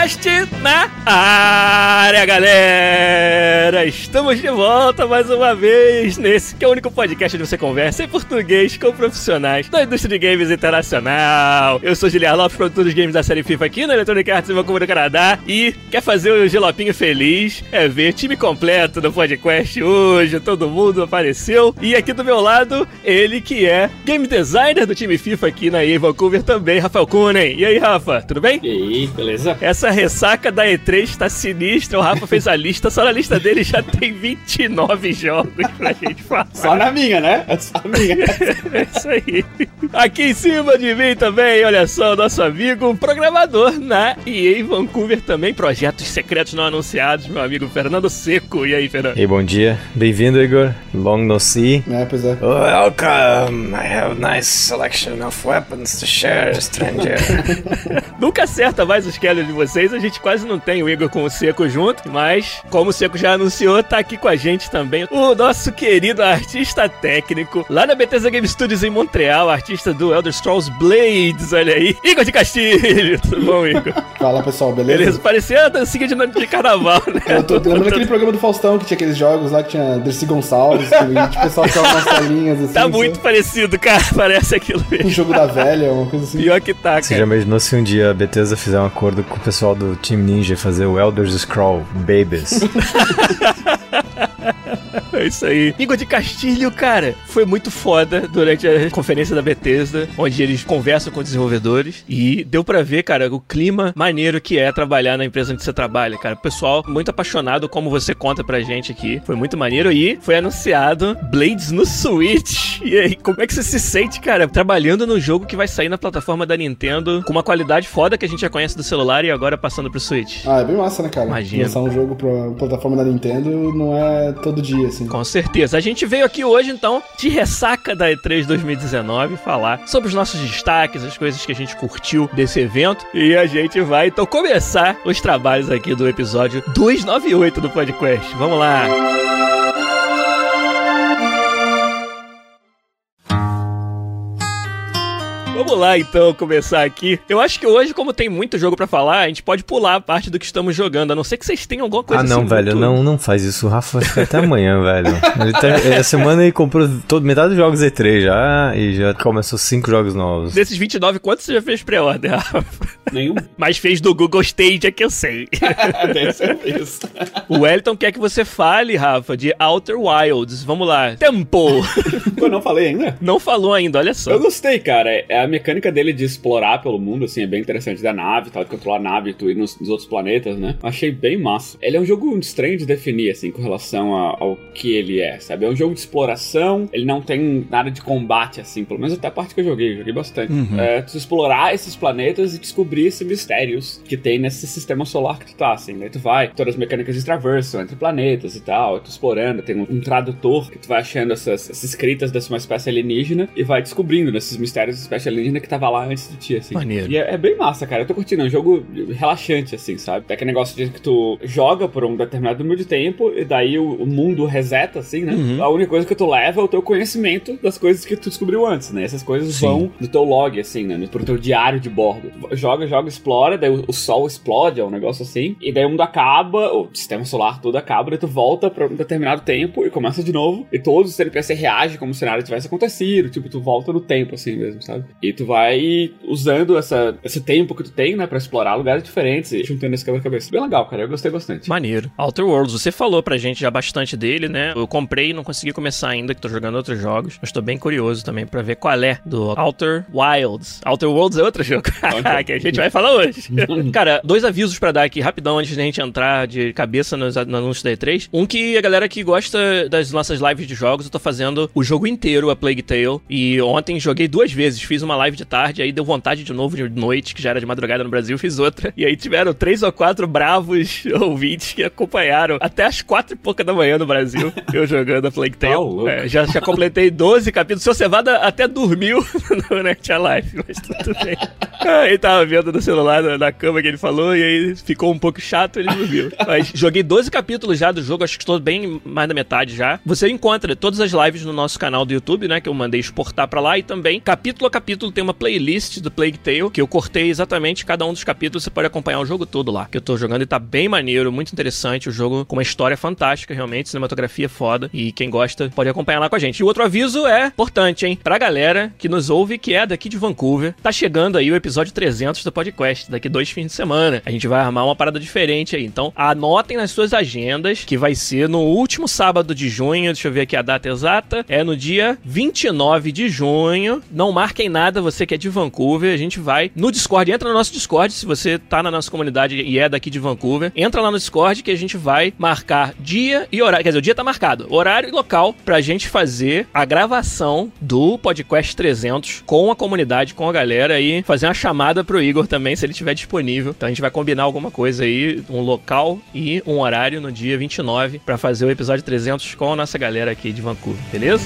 Podcast na área, galera! Estamos de volta mais uma vez nesse que é o único podcast onde você conversa em português com profissionais da indústria de games internacional. Eu sou Giliar Lopes, produtor dos games da série FIFA aqui na Electronic Arts Vancouver, do Canadá. E quer fazer o Gelopinho feliz? É ver time completo do podcast hoje, todo mundo apareceu. E aqui do meu lado, ele que é game designer do time FIFA aqui na EA Vancouver também, Rafael Kunen. E aí, Rafa, tudo bem? E aí, beleza? Essa ressaca da E3 tá sinistra. O Rafa fez a lista, só na lista dele já tem 29 jogos pra gente falar. Só na minha, né? É só na minha. é isso aí. Aqui em cima de mim também, olha só, nosso amigo programador na EA Vancouver também. Projetos secretos não anunciados, meu amigo Fernando Seco. E aí, Fernando? E bom dia. Bem-vindo, Igor. Long no see. É, pois é. Welcome. I have nice selection of weapons to share, stranger. Nunca acerta mais os Keller de vocês, a gente quase não tem o Igor com o Seco junto, mas como o Seco já anunciou, tá aqui com a gente também o nosso querido artista técnico lá na Bethesda Game Studios em Montreal, artista do Elder Scrolls Blades, olha aí, Igor de Castilho, tudo bom, Igor? Fala, pessoal, beleza? Beleza, parecia a dancinha de, de carnaval, né? Eu tô lembrando aquele programa do Faustão que tinha aqueles jogos lá que tinha Dercy Gonçalves, que o pessoal ficava umas telinhas assim. Tá muito sabe? parecido, cara, parece aquilo Um mesmo. jogo da velha, uma coisa assim. Pior que tá, Você já cara. imaginou se um dia a Bethesda fizer um acordo com o pessoal do Team Ninja e fazer o Elder Scroll Babies? É isso aí. Igor de Castilho, cara, foi muito foda durante a conferência da Bethesda, onde eles conversam com desenvolvedores e deu pra ver, cara, o clima maneiro que é trabalhar na empresa onde você trabalha, cara. O pessoal muito apaixonado, como você conta pra gente aqui. Foi muito maneiro e foi anunciado Blades no Switch. E aí, como é que você se sente, cara, trabalhando no jogo que vai sair na plataforma da Nintendo com uma qualidade foda que a gente já conhece do celular e agora passando pro Switch? Ah, é bem massa, né, cara? Imagina. Lançar um jogo pra plataforma da Nintendo não é todo dia, assim. Com certeza. A gente veio aqui hoje, então, de ressaca da E3 2019, falar sobre os nossos destaques, as coisas que a gente curtiu desse evento. E a gente vai, então, começar os trabalhos aqui do episódio 298 do podcast. Vamos lá! Vamos lá então começar aqui. Eu acho que hoje, como tem muito jogo pra falar, a gente pode pular a parte do que estamos jogando, a não ser que vocês tenham alguma coisa ah, não, assim, velho, não, não faz isso. O Rafa vai ficar até amanhã, velho. Ele tá, essa semana ele comprou todo, metade dos jogos E3 já e já começou cinco jogos novos. Desses 29, quantos você já fez pré-order, Rafa? Nenhum. Mas fez do Google Stage, é que eu sei. Deve ser isso. o Wellington quer que você fale, Rafa, de Outer Wilds. Vamos lá. Tempo! Eu não falei ainda? Não falou ainda, olha só. Eu gostei, cara. É a mecânica dele de explorar pelo mundo, assim, é bem interessante da nave e tal, de controlar a nave e tu ir nos, nos outros planetas, né? Achei bem massa. Ele é um jogo estranho de definir, assim, com relação a- ao que ele é, sabe? É um jogo de exploração, ele não tem nada de combate, assim, pelo menos até a parte que eu joguei, eu joguei bastante. É, tu explorar esses planetas e descobrir esses mistérios que tem nesse sistema solar que tu tá, assim. Daí tu vai, todas as mecânicas de traverso entre planetas e tal, tu explorando, tem um, um tradutor que tu vai achando essas, essas escritas dessa uma espécie alienígena e vai descobrindo nesses mistérios dessa espécie alienígena que tava lá antes de ti, assim. Maneiro. E é, é bem massa, cara. Eu tô curtindo, é um jogo relaxante, assim, sabe? Tem aquele negócio de que tu joga por um determinado número de tempo e daí o, o mundo reseta, assim, né? Uhum. A única coisa que tu leva é o teu conhecimento das coisas que tu descobriu antes, né? Essas coisas Sim. vão no teu log, assim, né? Pro teu diário de bordo. Joga, joga, explora, daí o, o sol explode, é um negócio assim. E daí o mundo acaba, o sistema solar todo acaba, daí tu volta pra um determinado tempo e começa de novo. E todos os NPC reagem como se cenário tivesse acontecido. Tipo, tu volta no tempo, assim mesmo, sabe? E tu vai usando essa, esse tempo que tu tem, né? Pra explorar lugares diferentes e juntando esse quebra-cabeça. Bem legal, cara. Eu gostei bastante. Maneiro. Outer Worlds, você falou pra gente já bastante dele, né? Eu comprei e não consegui começar ainda, que tô jogando outros jogos. Mas tô bem curioso também pra ver qual é do Outer Wilds. Outer Worlds é outro jogo. que a gente vai falar hoje. Cara, dois avisos pra dar aqui rapidão antes da gente entrar de cabeça nos no anúncios da E3. Um que a galera que gosta das nossas lives de jogos, eu tô fazendo o jogo inteiro, a Plague Tale. E ontem joguei duas vezes. Fiz uma live de tarde, aí deu vontade de novo de noite, que já era de madrugada no Brasil, fiz outra. E aí tiveram três ou quatro bravos ouvintes que acompanharam até as quatro e pouca da manhã no Brasil, eu jogando a Plague Tale. louco. É, já, já completei 12 capítulos. Seu Cevada até dormiu no Net Live, mas tudo bem. Ele tava vendo no celular, na, na cama que ele falou, e aí ficou um pouco chato, ele dormiu. Mas joguei 12 capítulos já do jogo, acho que estou bem mais da metade já. Você encontra todas as lives no nosso canal do YouTube, né, que eu mandei exportar pra lá, e também, capítulo a capítulo, tem uma playlist do Plague Tale, que eu cortei exatamente cada um dos capítulos, você pode acompanhar o jogo todo lá, que eu tô jogando e tá bem maneiro, muito interessante, o jogo com uma história fantástica, realmente, cinematografia foda, e quem gosta pode acompanhar lá com a gente. E o outro aviso é importante, hein, pra galera que nos ouve, que é daqui de Vancouver, tá chegando aí o episódio 300 do podcast, daqui dois fins de semana. A gente vai armar uma parada diferente aí, então anotem nas suas agendas, que vai ser no último sábado de junho, deixa eu ver aqui a data exata, é no dia 29 de junho. Não marquem nada, você que é de Vancouver, a gente vai no Discord, entra no nosso Discord, se você tá na nossa comunidade e é daqui de Vancouver, entra lá no Discord que a gente vai marcar dia e horário, quer dizer, o dia tá marcado, horário e local pra gente fazer a gravação do podcast 300 com a comunidade, com a galera e fazer uma chamada pro Igor também, se ele estiver disponível. Então a gente vai combinar alguma coisa aí, um local e um horário no dia 29 pra fazer o episódio 300 com a nossa galera aqui de Vancouver, beleza?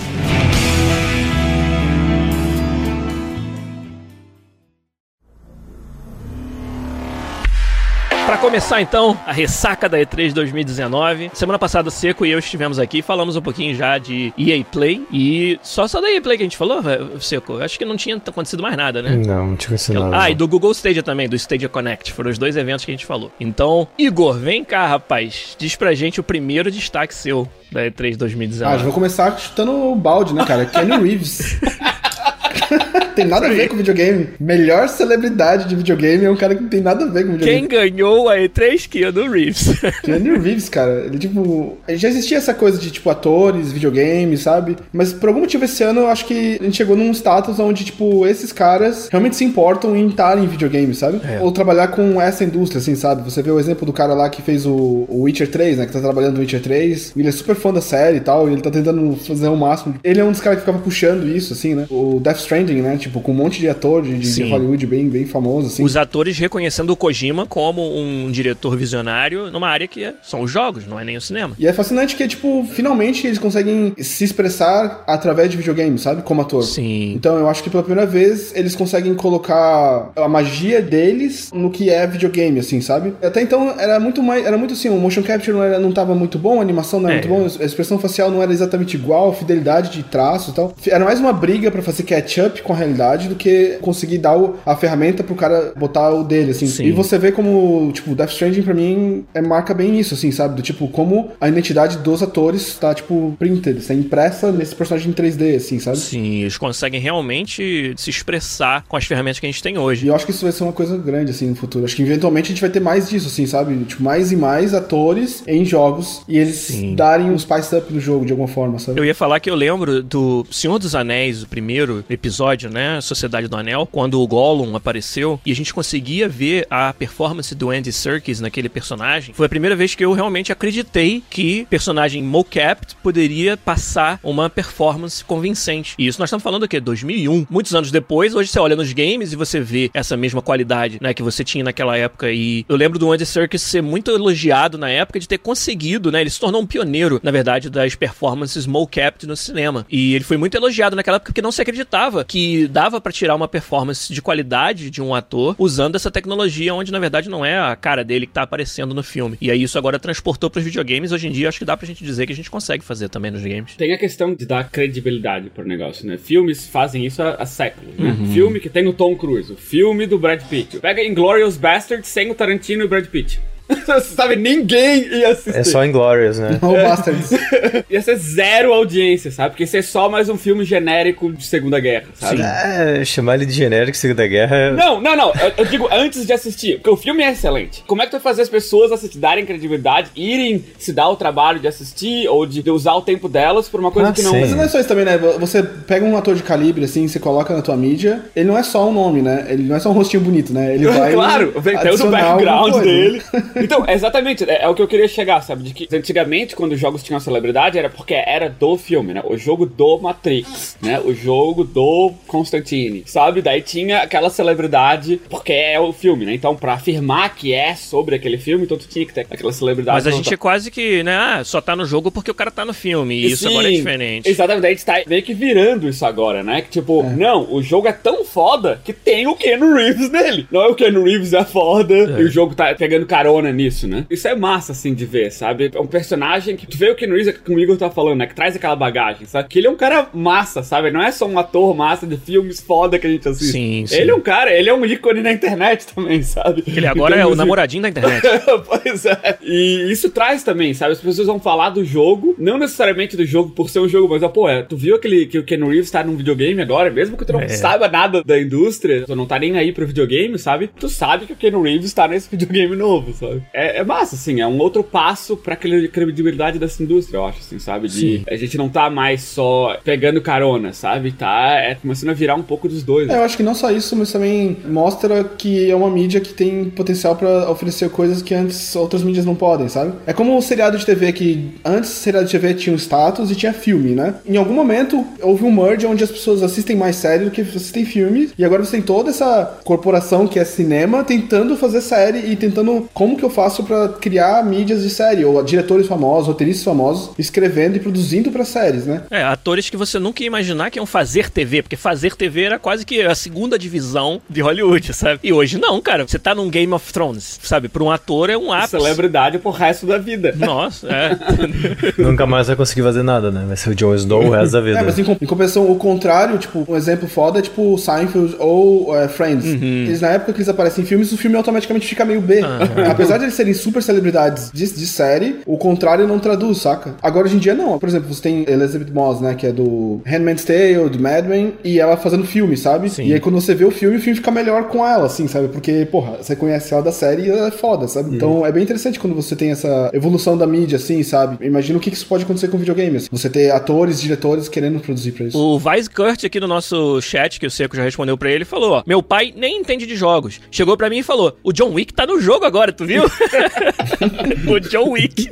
Pra começar então, a ressaca da E3 2019. Semana passada, Seco e eu estivemos aqui, falamos um pouquinho já de EA Play. E só, só da EA Play que a gente falou, Seco? Acho que não tinha acontecido mais nada, né? Não, não tinha ensinado. Ah, e do Google Stadia também, do Stadia Connect. Foram os dois eventos que a gente falou. Então, Igor, vem cá, rapaz. Diz pra gente o primeiro destaque seu da E3 Ah, já 2019. vou começar chutando o balde, né, cara? Kenny Reeves. tem nada a ver com videogame. Melhor celebridade de videogame é um cara que não tem nada a ver com Quem videogame. ganhou a E3 Keanu Reeves? Keanu Reeves, cara, ele tipo. Já existia essa coisa de, tipo, atores, videogames, sabe? Mas por algum motivo esse ano eu acho que a gente chegou num status onde, tipo, esses caras realmente se importam em estar em videogame, sabe? É. Ou trabalhar com essa indústria, assim, sabe? Você vê o exemplo do cara lá que fez o, o Witcher 3, né? Que tá trabalhando no Witcher 3. Ele é super fã da série e tal, e ele tá tentando fazer o máximo. Ele é um dos caras que ficava puxando isso, assim, né? O Death Stranding, né? Tipo, com um monte de ator de, de-. Hollywood bem, bem famoso, assim. Os atores reconhecendo o Kojima como um diretor visionário numa área que é- são os jogos, não é nem o cinema. E é fascinante que, tipo, finalmente eles conseguem se expressar através de videogame, sabe? Como ator. Sim. Então eu acho que pela primeira vez eles conseguem colocar a magia deles no que é videogame, assim, sabe? Até então era muito mais. Era muito assim, o motion capture não, era, não tava muito bom, a animação não era É. muito bom, a expressão facial não era exatamente igual, a fidelidade de traço e tal. Era mais uma briga pra fazer catch-up com a realidade do que conseguir dar o- a ferramenta pro cara botar o dele, assim. Sim. E você vê como, tipo, Death Stranding pra mim é, marca bem isso, assim, sabe? Do tipo, como a identidade dos atores tá, tipo, printed, está impressa nesse personagem em 3D, assim, sabe? Sim, eles conseguem realmente se expressar com as ferramentas que a gente tem E hoje. eu acho que isso vai ser uma coisa grande, assim, no futuro. Acho que eventualmente a gente vai ter mais disso, assim, sabe? Tipo, mais e mais atores em jogos e eles Sim. darem um spice up no jogo de alguma forma, sabe? Eu ia falar que eu lembro do Senhor dos Anéis, o primeiro episódio, né? Sociedade do Anel, quando o Gollum apareceu e a gente conseguia ver a performance do Andy Serkis naquele personagem. Foi a primeira vez que eu realmente acreditei que personagem mocap poderia passar uma performance convincente. E isso nós estamos falando o quê? 2001. Muitos anos depois, hoje você olha nos games e você vê essa mesma qualidade, né, que você tinha naquela época. E eu lembro do Andy Serkis ser muito elogiado na época de ter conseguido, né? Ele se tornou um pioneiro, na verdade, das performances mocap no cinema. E ele foi muito elogiado naquela época porque não se acreditava que dava pra tirar uma performance de qualidade de um ator usando essa tecnologia onde na verdade não é a cara dele que tá aparecendo no filme. E aí isso agora transportou pros videogames. Hoje em dia acho que dá pra gente dizer que a gente consegue fazer também nos games. Tem a questão de dar credibilidade pro negócio, né? Filmes fazem isso há, há séculos, né? Uhum. Filme que tem o Tom Cruise, o filme do Brad Pitt. Pega Inglourious Basterds sem o Tarantino e o Brad Pitt. Sabe, ninguém ia assistir. É só Inglorious, né? O Bastards. Ia ser zero audiência, sabe? Porque ia ser só mais um filme genérico de Segunda Guerra, sabe? É, chamar ele de genérico Segunda Guerra é... Não, não, não. Eu, eu digo antes de assistir, porque o filme é excelente. Como é que tu vai fazer as pessoas a se darem credibilidade, irem se dar o trabalho de assistir ou de, de usar o tempo delas por uma coisa Ah, que não. sim. Mas não é só isso também, né? Você pega um ator de calibre, assim, você coloca na tua mídia, ele não é só um nome, né? Ele não é só um rostinho bonito, né? Ele vai. claro, vem todo o background dele. Então, é exatamente, é, é o que eu queria chegar, sabe? De que antigamente, quando os jogos tinham celebridade, era porque era do filme, né? O jogo do Matrix, né? O jogo do Constantine, sabe? Daí tinha aquela celebridade porque é o filme, né? Então, pra afirmar que é sobre aquele filme, então tu tinha que ter aquela celebridade. Mas a gente é quase que, né, ah, só tá no jogo porque o cara tá no filme. E isso Sim, agora é diferente. Exatamente, daí a gente tá meio que virando isso agora, né? Que tipo, não, o jogo é tão foda que tem o Keanu Reeves nele. Não é o Keanu Reeves é foda e o jogo tá pegando carona nisso, né? Isso é massa, assim, de ver, sabe? É um personagem que tu vê o Keanu Reeves, é que o Igor tá falando, né? Que traz aquela bagagem, sabe? Que ele é um cara massa, sabe? Não é só um ator massa de filmes foda que a gente assiste. Sim, sim. Ele é um cara, ele é um ícone na internet também, sabe? Ele agora Então, é o assim, namoradinho da internet. pois é. E isso traz também, sabe? As pessoas vão falar do jogo, não necessariamente do jogo por ser um jogo, mas, ó, pô, é, tu viu aquele que o Ken Reeves tá num videogame agora, mesmo que tu não É. saiba nada da indústria, tu não tá nem aí pro videogame, sabe? Tu sabe que o Ken Reeves tá nesse videogame novo, sabe? É, é massa, assim, é um outro passo pra aquela credibilidade dessa indústria, eu acho, assim, sabe? De Sim. a gente não tá mais só pegando carona, sabe? Tá é, começando a virar um pouco dos dois. É, eu acho que não só isso, mas também mostra que é uma mídia que tem potencial pra oferecer coisas que antes outras mídias não podem, sabe? É como o seriado de TV que antes o seriado de TV tinha um status e tinha filme, né? Em algum momento houve um merge onde as pessoas assistem mais série do que assistem filme e agora você tem toda essa corporação que é cinema tentando fazer série e tentando como que eu faço pra criar mídias de série ou diretores famosos, roteiristas famosos escrevendo e produzindo pra séries, né? É, atores que você nunca ia imaginar que iam fazer TV, porque fazer TV era quase que a segunda divisão de Hollywood, sabe? E hoje não, cara. Você tá num Game of Thrones, sabe? Pra um ator é um ápice. Celebridade pro resto da vida. Nossa, é. Nunca mais vai conseguir fazer nada, né? Vai ser o Jon Snow o resto da vida. É, mas em, em compensação, o contrário, tipo, um exemplo foda é tipo Seinfeld ou é, Friends. Eles, na época que eles aparecem em filmes, o filme automaticamente fica meio B. Apesar de eles serem super celebridades de, de série, o contrário não traduz, saca? Agora, hoje em dia, não. Por exemplo, você tem Elizabeth Moss, né, que é do Handmaid's Tale, do Mad Men, e ela fazendo filme, sabe? Sim. E aí, quando você vê o filme, o filme fica melhor com ela, assim, sabe? Porque, porra, você conhece ela da série e ela é foda, sabe? Então, é bem interessante quando você tem essa evolução da mídia, assim, sabe? Imagina o que que isso pode acontecer com videogame, assim. Você ter atores, diretores querendo produzir pra isso. O Vice Kurt aqui no nosso chat, que o Seco já respondeu pra ele, falou: ó, meu pai nem entende de jogos. Chegou pra mim e falou: o John Wick tá no jogo agora, tu viu? o John Wick.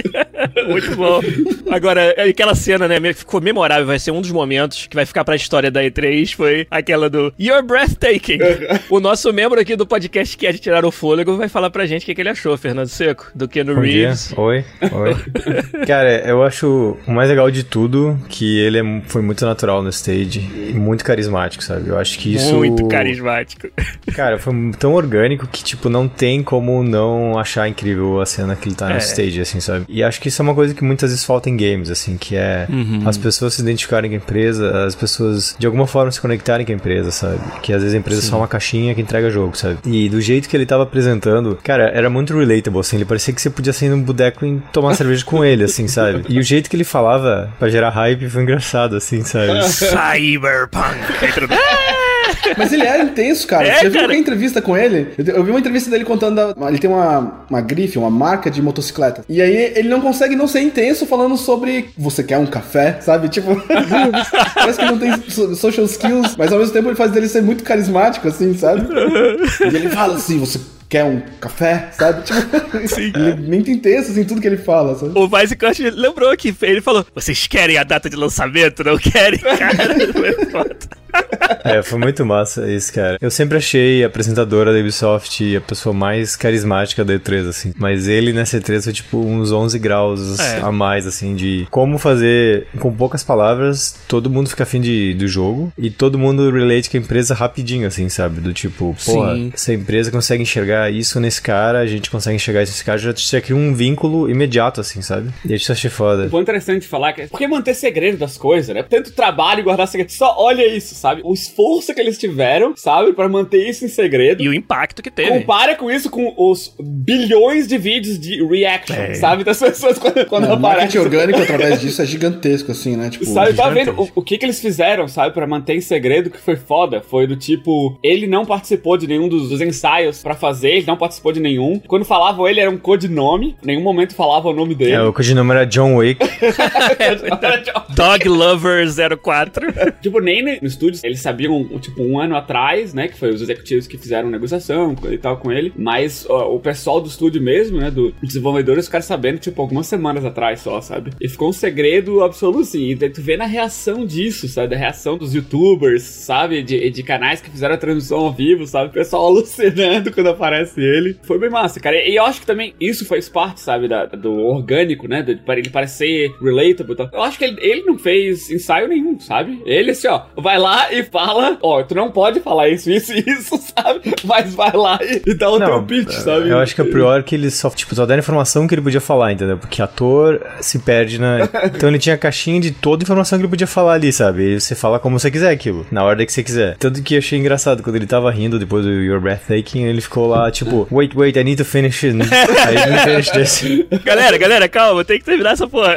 Muito bom. Agora, aquela cena, né, que ficou memorável, vai ser um dos momentos que vai ficar pra história da E3, foi aquela do You're breathtaking. o nosso membro aqui do podcast que é de tirar o fôlego vai falar pra gente o que, que ele achou, Fernando Seco, do Keanu Bom dia. Reeves. Oi, oi. Cara, eu acho o mais legal de tudo que ele é, foi muito natural no stage e muito carismático, sabe? Eu acho que isso. Muito carismático. Cara, foi tão orgânico que, tipo, não tem como não achar incrível a cena que ele tá É. no stage, assim, sabe? E acho que isso é uma coisa que muitas vezes falta em games, assim, que é Uhum. as pessoas se identificarem com a empresa, as pessoas de alguma forma se conectarem com a empresa, sabe? Que às vezes a empresa é só uma caixinha que entrega jogo, sabe? E do jeito que ele tava apresentando, cara, era muito relatable, assim, ele parecia que você podia sair num boteco e tomar cerveja com ele, assim, sabe? E o jeito que ele falava pra gerar hype foi engraçado, assim, sabe? Cyberpunk. Mas ele é intenso, cara. É, Você viu cara. entrevista com ele? Eu, vi uma entrevista dele contando. da- ele tem uma, uma grife, uma marca de motocicleta. E aí ele não consegue não ser intenso falando sobre. Você quer um café? Sabe? Tipo. parece que não tem so- social skills, mas ao mesmo tempo ele faz dele ser muito carismático, assim, sabe? E ele fala assim: você quer um café? Sabe? Tipo. Sim. Ele é muito intenso, assim, tudo que ele fala, sabe? O Vice Kurt lembrou que ele falou: Vocês querem a data de lançamento? Não querem? Cara. É, foi muito massa isso, cara. Eu sempre achei a apresentadora da Ubisoft a pessoa mais carismática da E3, assim. Mas ele nessa E3 foi tipo uns 11 graus É. a mais, assim, de como fazer com poucas palavras, todo mundo fica afim de, do jogo e todo mundo relate com a empresa rapidinho, assim, sabe? Do tipo, porra, Sim. se a empresa consegue enxergar isso nesse cara, a gente consegue enxergar isso nesse cara, já, já cria um vínculo imediato, assim, sabe? E isso eu achei foda. O ponto interessante de falar que é por que manter segredo das coisas, né? Tanto trabalho e guardar segredo. Só olha isso, sabe? O esforço que eles tiveram, sabe? Pra manter isso em segredo. E o impacto que teve. Compara com isso com os bilhões de vídeos de reaction, É. sabe? Das pessoas quando, quando Não, o marketing aparece. orgânico através disso é gigantesco, assim, né? Tipo, Sabe, tá vendo o, o que que eles fizeram, sabe, Pra manter em segredo que foi foda? Foi do tipo, ele não participou de nenhum dos, dos ensaios pra fazer, ele não participou de nenhum. Quando falavam ele era um codinome, em nenhum momento falava o nome dele. É, o codinome era John Wick. Dog Lover 04. tipo, nem no estúdio, eles sabiam, tipo, um ano atrás, né, que foi os executivos que fizeram negociação e tal com ele, mas ó, o pessoal do estúdio mesmo, né, do desenvolvedores, ficaram sabendo, tipo, algumas semanas atrás só, sabe? E ficou um segredo absoluto, assim, e tu vê na reação disso, sabe, da reação dos youtubers, sabe, de, de canais que fizeram a transmissão ao vivo, sabe, o pessoal alucinando quando aparece ele. Foi bem massa, cara, e eu acho que também isso faz parte, sabe, da- do orgânico, né, de, ele parecer relatable e tal. Eu acho que ele, ele não fez ensaio nenhum, sabe? Ele, assim, ó, vai lá e fala, ó, tu não pode falar isso, isso e isso, sabe? Mas vai lá e, e dá o teu pitch, sabe? Eu acho que a priori que eles só, tipo, só deram informação que ele podia falar, entendeu? Porque ator se perde na. Então ele tinha a caixinha de toda a informação que ele podia falar ali, sabe? E você fala como você quiser aquilo, na ordem que você quiser. Tanto que eu achei engraçado, quando ele tava rindo depois do Your Breathtaking, ele ficou lá, tipo, wait, wait, I need to finish it. Aí ele finish this. galera, galera, calma, tem que terminar essa porra.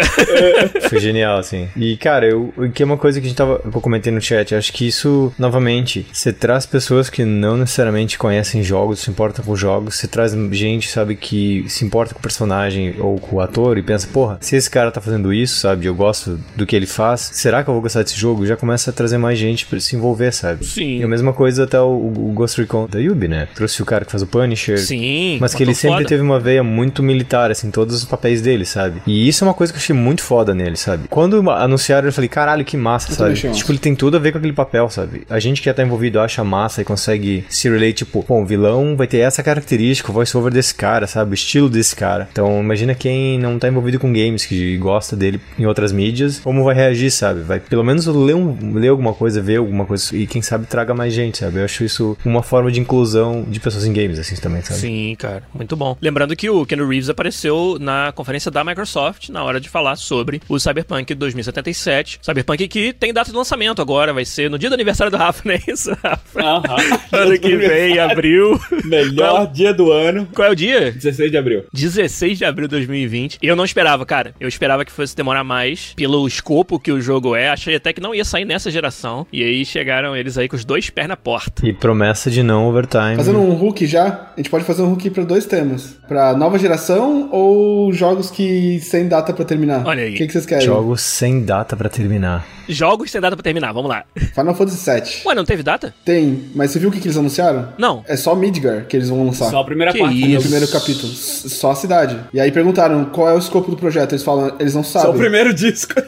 Foi genial, assim. E, cara, eu, o que é uma coisa que a gente tava. Eu comentei no chat, eu acho que isso, novamente, você traz pessoas que não necessariamente conhecem jogos, se importam com jogos, você traz gente, sabe, que se importa com o personagem ou com o ator e pensa, porra, se esse cara tá fazendo isso, sabe, eu gosto do que ele faz, será que eu vou gostar desse jogo? Já começa a trazer mais gente pra se envolver, sabe? Sim. E a mesma coisa até o, o Ghost Recon da Yubi, né? Trouxe o cara que faz o Punisher. Sim. Mas que ele sempre foda. teve uma veia muito militar, assim, todos os papéis dele, sabe? E isso é uma coisa que eu achei muito foda nele, sabe? Quando anunciaram, eu falei, caralho, que massa, Eu sabe? Tipo, ele tem tudo a ver com aquele papel, sabe? A gente que já tá envolvido acha massa e consegue se relate, tipo, bom, o vilão vai ter essa característica, o voice-over desse cara, sabe? O estilo desse cara. Então, imagina quem não tá envolvido com games, que gosta dele em outras mídias, como vai reagir, sabe? Vai pelo menos ler, um, ler alguma coisa, ver alguma coisa e quem sabe traga mais gente, sabe? Eu acho isso uma forma de inclusão de pessoas em games, assim, também, sabe? Sim, cara, muito bom. Lembrando que o Ken Reeves apareceu na conferência da Microsoft na hora de falar sobre o Cyberpunk 2077. Cyberpunk que tem data de lançamento agora, vai ser no dia do aniversário do Rafa, não é isso, Rafa? Aham. ano que vem, em abril. Melhor dia do ano. Qual é o dia? 16 de abril. 16 de abril de 2020. Eu não esperava, cara. Eu esperava que fosse demorar mais pelo escopo que o jogo é. Achei até que não ia sair nessa geração. E aí chegaram eles aí com os dois pés na porta. E promessa de não overtime. Fazendo um hook já, a gente pode fazer um hook pra dois temas. Pra nova geração ou jogos que sem data pra terminar? Olha aí. O que, que vocês querem? Jogos sem data pra terminar. Jogos sem data pra terminar, vamos lá. Final Fantasy VII. Ué, não teve data? Tem, mas você viu o que, que eles anunciaram? Não. É só Midgar que eles vão lançar. Só a primeira Que parte. isso? Né? primeiro capítulo. Só a cidade. E aí perguntaram qual é o escopo do projeto. Eles falam, eles não Só sabem. o primeiro disco.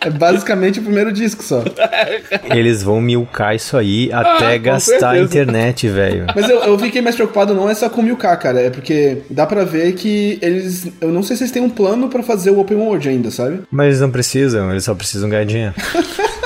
É basicamente o primeiro disco só. Eles vão milcar isso aí até com gastar a internet, velho. Mas eu, eu fiquei mais preocupado não é só com o 1000K, cara. É porque dá pra ver que eles. Eu não sei se eles têm um plano pra fazer o Open World ainda, sabe? Mas eles não precisam, eles só precisam ganhar dinheiro.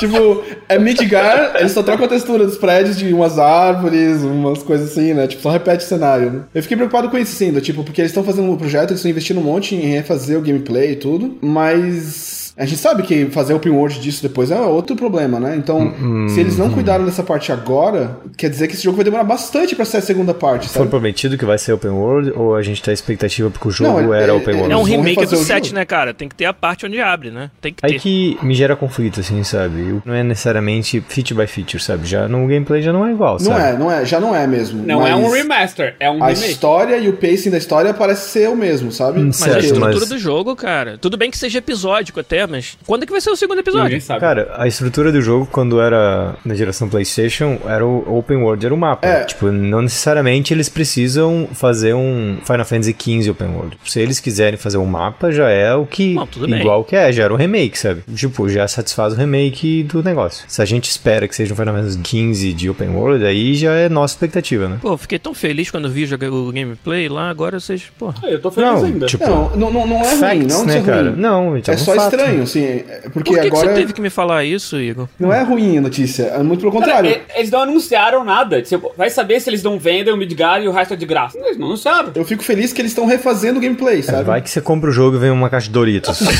Tipo, é Midgar, eles só trocam a textura dos prédios de umas árvores, umas coisas assim, né? Tipo, só repete o cenário, né? Eu fiquei preocupado com isso, sim, tipo, porque eles estão fazendo um projeto, eles estão investindo um monte em refazer o gameplay e tudo, mas. A gente sabe que fazer open world disso depois é outro problema, né? Então, se eles não cuidaram dessa parte agora, quer dizer que esse jogo vai demorar bastante pra ser a segunda parte, Foi sabe? prometido que vai ser open world ou a gente tá expectativa porque o jogo Não, é- era é- open é- world? É um remake do refazer o 7, jogo. né, cara? Tem que ter a parte onde abre, né? Tem que ter. Aí que me gera conflito, assim, sabe? Não é necessariamente feature by feature, sabe? Já no gameplay já não é igual, Não sabe? é, não é, já não é mesmo. Não é um mas remaster, é um A remake. história e o pacing da história parece ser o mesmo, sabe? Hum, Mas a certo, estrutura mas- do jogo, cara. Tudo bem que seja episódico até, mas quando é que vai ser o segundo episódio? Ninguém sabe. Cara, a estrutura do jogo, quando era na geração PlayStation, era o open world, era o mapa. É. Tipo, não necessariamente eles precisam fazer um Final Fantasy XV open world. Se eles quiserem fazer um mapa, já é o que. Não, tudo bem. igual que é, já era um remake, sabe? Tipo, já satisfaz o remake do negócio. Se a gente espera que seja um Final Fantasy XV de open world, aí já é nossa expectativa, né? Pô, fiquei tão feliz quando vi jogar o gameplay lá, agora vocês, pô. Ah, Eu tô feliz Não, ainda. tipo, Não, não, não, é ruim, facts, não né, é cara? ruim. Não, então É só fato. Estranho, assim, é- porque Por que, que agora você teve que me falar isso, Igor? não é ruim a notícia, é muito pelo Cara, contrário. e- eles não anunciaram nada. Tipo, vai saber se eles não vendem o Midgar e o resto é de graça. Eles não anunciaram. Eu fico feliz que eles estão refazendo o gameplay, É, sabe? vai que você compra o jogo e vem uma caixa de Doritos.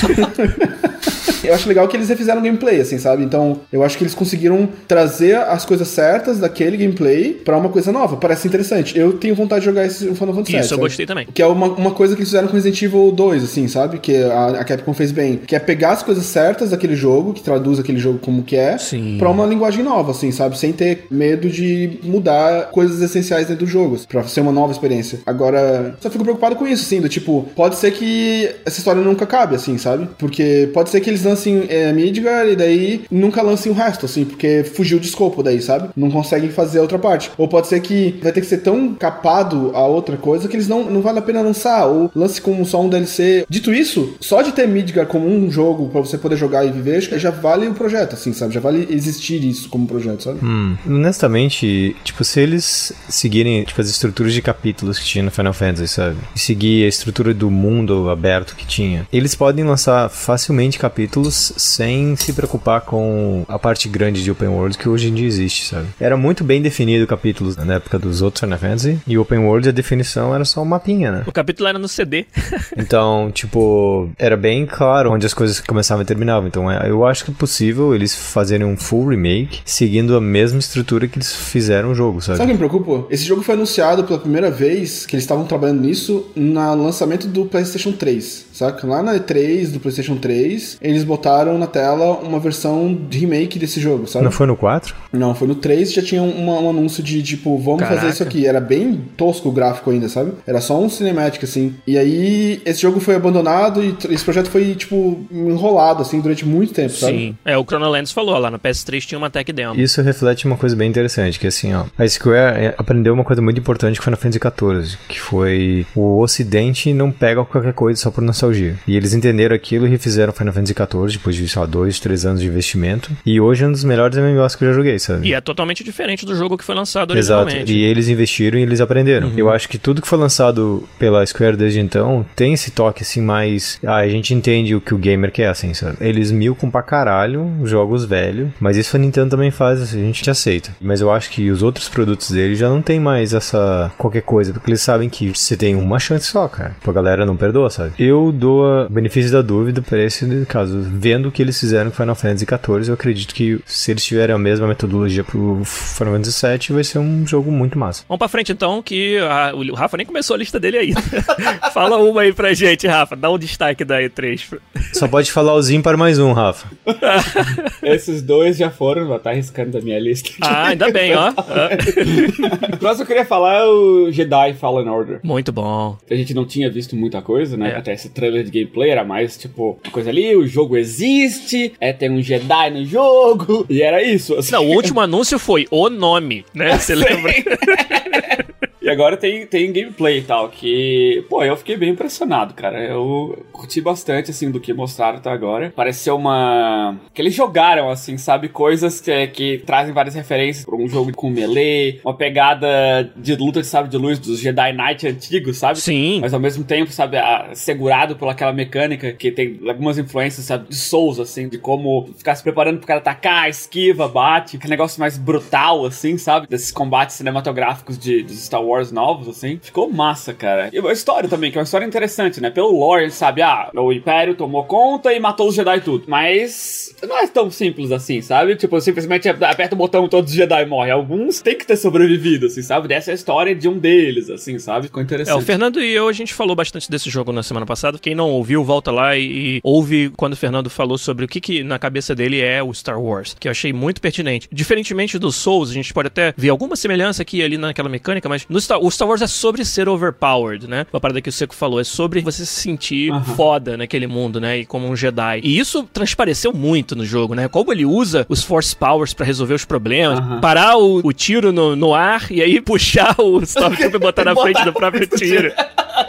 eu acho legal que eles refizeram o gameplay, assim, sabe? Então, eu acho que eles conseguiram trazer as coisas certas daquele gameplay pra uma coisa nova. Parece interessante. Eu tenho vontade de jogar esse Final Fantasy VII. Isso, eu sabe? gostei também. Que é uma, uma coisa que eles fizeram com Resident Evil 2, assim, sabe? Que a, a Capcom fez bem. Que é pegar as coisas certas daquele jogo, que traduz aquele jogo como que é, Sim. pra uma linguagem nova, assim, sabe? Sem ter medo de mudar coisas essenciais dentro do jogo, pra ser uma nova experiência. Agora, só fico preocupado com isso, assim, do tipo, pode ser que essa história nunca acabe, assim, sabe? Porque pode ser que eles lancem é, Midgar e daí nunca lancem o resto, assim, porque fugiu de escopo daí, sabe? Não conseguem fazer a outra parte. Ou pode ser que vai ter que ser tão capado a outra coisa que eles não, não vale a pena lançar, ou lance como só um DLC. Dito isso, só de ter Midgar como um jogo pra você poder jogar e viver, acho que já vale o projeto, assim, sabe? Já vale existir isso como projeto, sabe? Hum, honestamente, tipo, se eles seguirem, tipo, as estruturas de capítulos que tinha no Final Fantasy, sabe? E seguir a estrutura do mundo aberto que tinha, eles podem lançar facilmente capítulos sem se preocupar com a parte grande de Open World que hoje em dia existe, sabe? Era muito bem definido capítulos na época dos outros Final Fantasy, e Open World a definição era só um mapinha, né? O capítulo era no CD. Então, tipo, era bem claro onde as coisas começavam e terminavam. Então, é- eu acho que é possível eles fazerem um full remake seguindo a mesma estrutura que eles fizeram o jogo, sabe? Sabe o que me preocupa? Esse jogo foi anunciado pela primeira vez que eles estavam trabalhando nisso no lançamento do PlayStation 3, saca? Lá na E3 do PlayStation 3, eles botaram na tela uma versão de remake desse jogo, sabe? Não foi no 4? Não, foi no 3 já tinha uma- um anúncio de tipo, vamos Caraca. fazer isso aqui. Era bem tosco o gráfico ainda, sabe? Era só um cinematic, assim. E aí, esse jogo foi abandonado e esse projeto foi, tipo, enrolado, assim, durante muito tempo, sabe? Sim. É, o Chronolands falou lá, no PS3 tinha uma tech demo. Isso reflete uma coisa bem interessante, que assim, ó, a Square é, aprendeu uma coisa muito importante com Final Fantasy XIV, que foi o Ocidente não pega qualquer coisa só por nostalgia. E eles entenderam aquilo e refizeram Final Fantasy XIV depois de, sei lá, dois, três anos de investimento. E hoje é um dos melhores MMOs que eu já joguei, sabe? E é totalmente diferente do jogo que foi lançado Exato, originalmente. e eles investiram e eles aprenderam. Eu acho que tudo que foi lançado pela Square desde então tem esse toque assim mais. Ah, a gente entende o que o gamer quer, assim, sabe? Eles milcam pra caralho os jogos velhos, mas isso a Nintendo também faz, assim, a gente aceita. Mas eu acho que os outros produtos deles já não tem mais essa qualquer coisa, porque eles sabem que você tem uma chance só, cara. Tipo, a galera não perdoa, sabe? Eu dou a benefício da dúvida pra esse caso. Vendo o que eles fizeram com Final Fantasy XIV, eu acredito que se eles tiverem a mesma metodologia pro Final Fantasy VII, vai ser um jogo muito massa. Vamos pra frente então, que a- o Rafa nem começou a lista dele aí. Fala uma aí pra gente, Rafa. Dá um destaque da E3. Só pode falar o Zimpar mais um, Rafa. Esses dois já foram, já tá arriscando da minha lista. Ah, ainda bem, ó. O próximo eu queria falar é o Jedi Fallen Order. Muito bom. A gente não tinha visto muita coisa, né? É. Até esse trailer de gameplay era mais tipo, uma coisa ali, o jogo existe, é, tem um Jedi no jogo, e era isso. assim. Não, o último anúncio foi o nome, né? Você lembra? E agora tem, tem gameplay e tal, que, pô, eu fiquei bem impressionado, cara. Eu curti bastante, assim, do que mostraram até agora. Pareceu uma. que eles jogaram, assim, sabe? Coisas que, que trazem várias referências pra um jogo com melee, uma pegada de luta de sabre de luz dos Jedi Knight antigos, sabe? Sim. Mas ao mesmo tempo, sabe, a- segurado por aquela mecânica que tem algumas influências, sabe, de Souls, assim, de como ficar se preparando pro cara atacar, esquiva, bate, aquele negócio mais brutal, assim, sabe? Desses combates cinematográficos de, dos Star Wars novos, assim. Ficou massa, cara. E a história também, que é uma história interessante, né? Pelo lore, sabe, ah, o Império tomou conta e matou os Jedi tudo. Mas não é tão simples assim, sabe? Tipo, simplesmente aperta o botão e todos os Jedi morrem. Alguns têm que ter sobrevivido, assim, sabe? Dessa é a história de um deles, assim, sabe? Ficou É, interessante. o Fernando e eu, a gente falou bastante desse jogo na semana passada. Quem não ouviu, volta lá e, e ouve quando o Fernando falou sobre o que, que na cabeça dele é o Star Wars, que eu achei muito pertinente. Diferentemente do Souls, a gente pode até ver alguma semelhança aqui e ali naquela mecânica, mas no Star, o Star Wars é sobre ser overpowered, né? Uma parada que o Seco falou, é sobre você se sentir foda naquele mundo, né? E como um Jedi. E isso transpareceu muito no jogo, né? Como ele usa os Force Powers pra resolver os problemas, parar o, o tiro no, no ar e aí puxar o Stormtrooper e botar na frente do próprio tiro.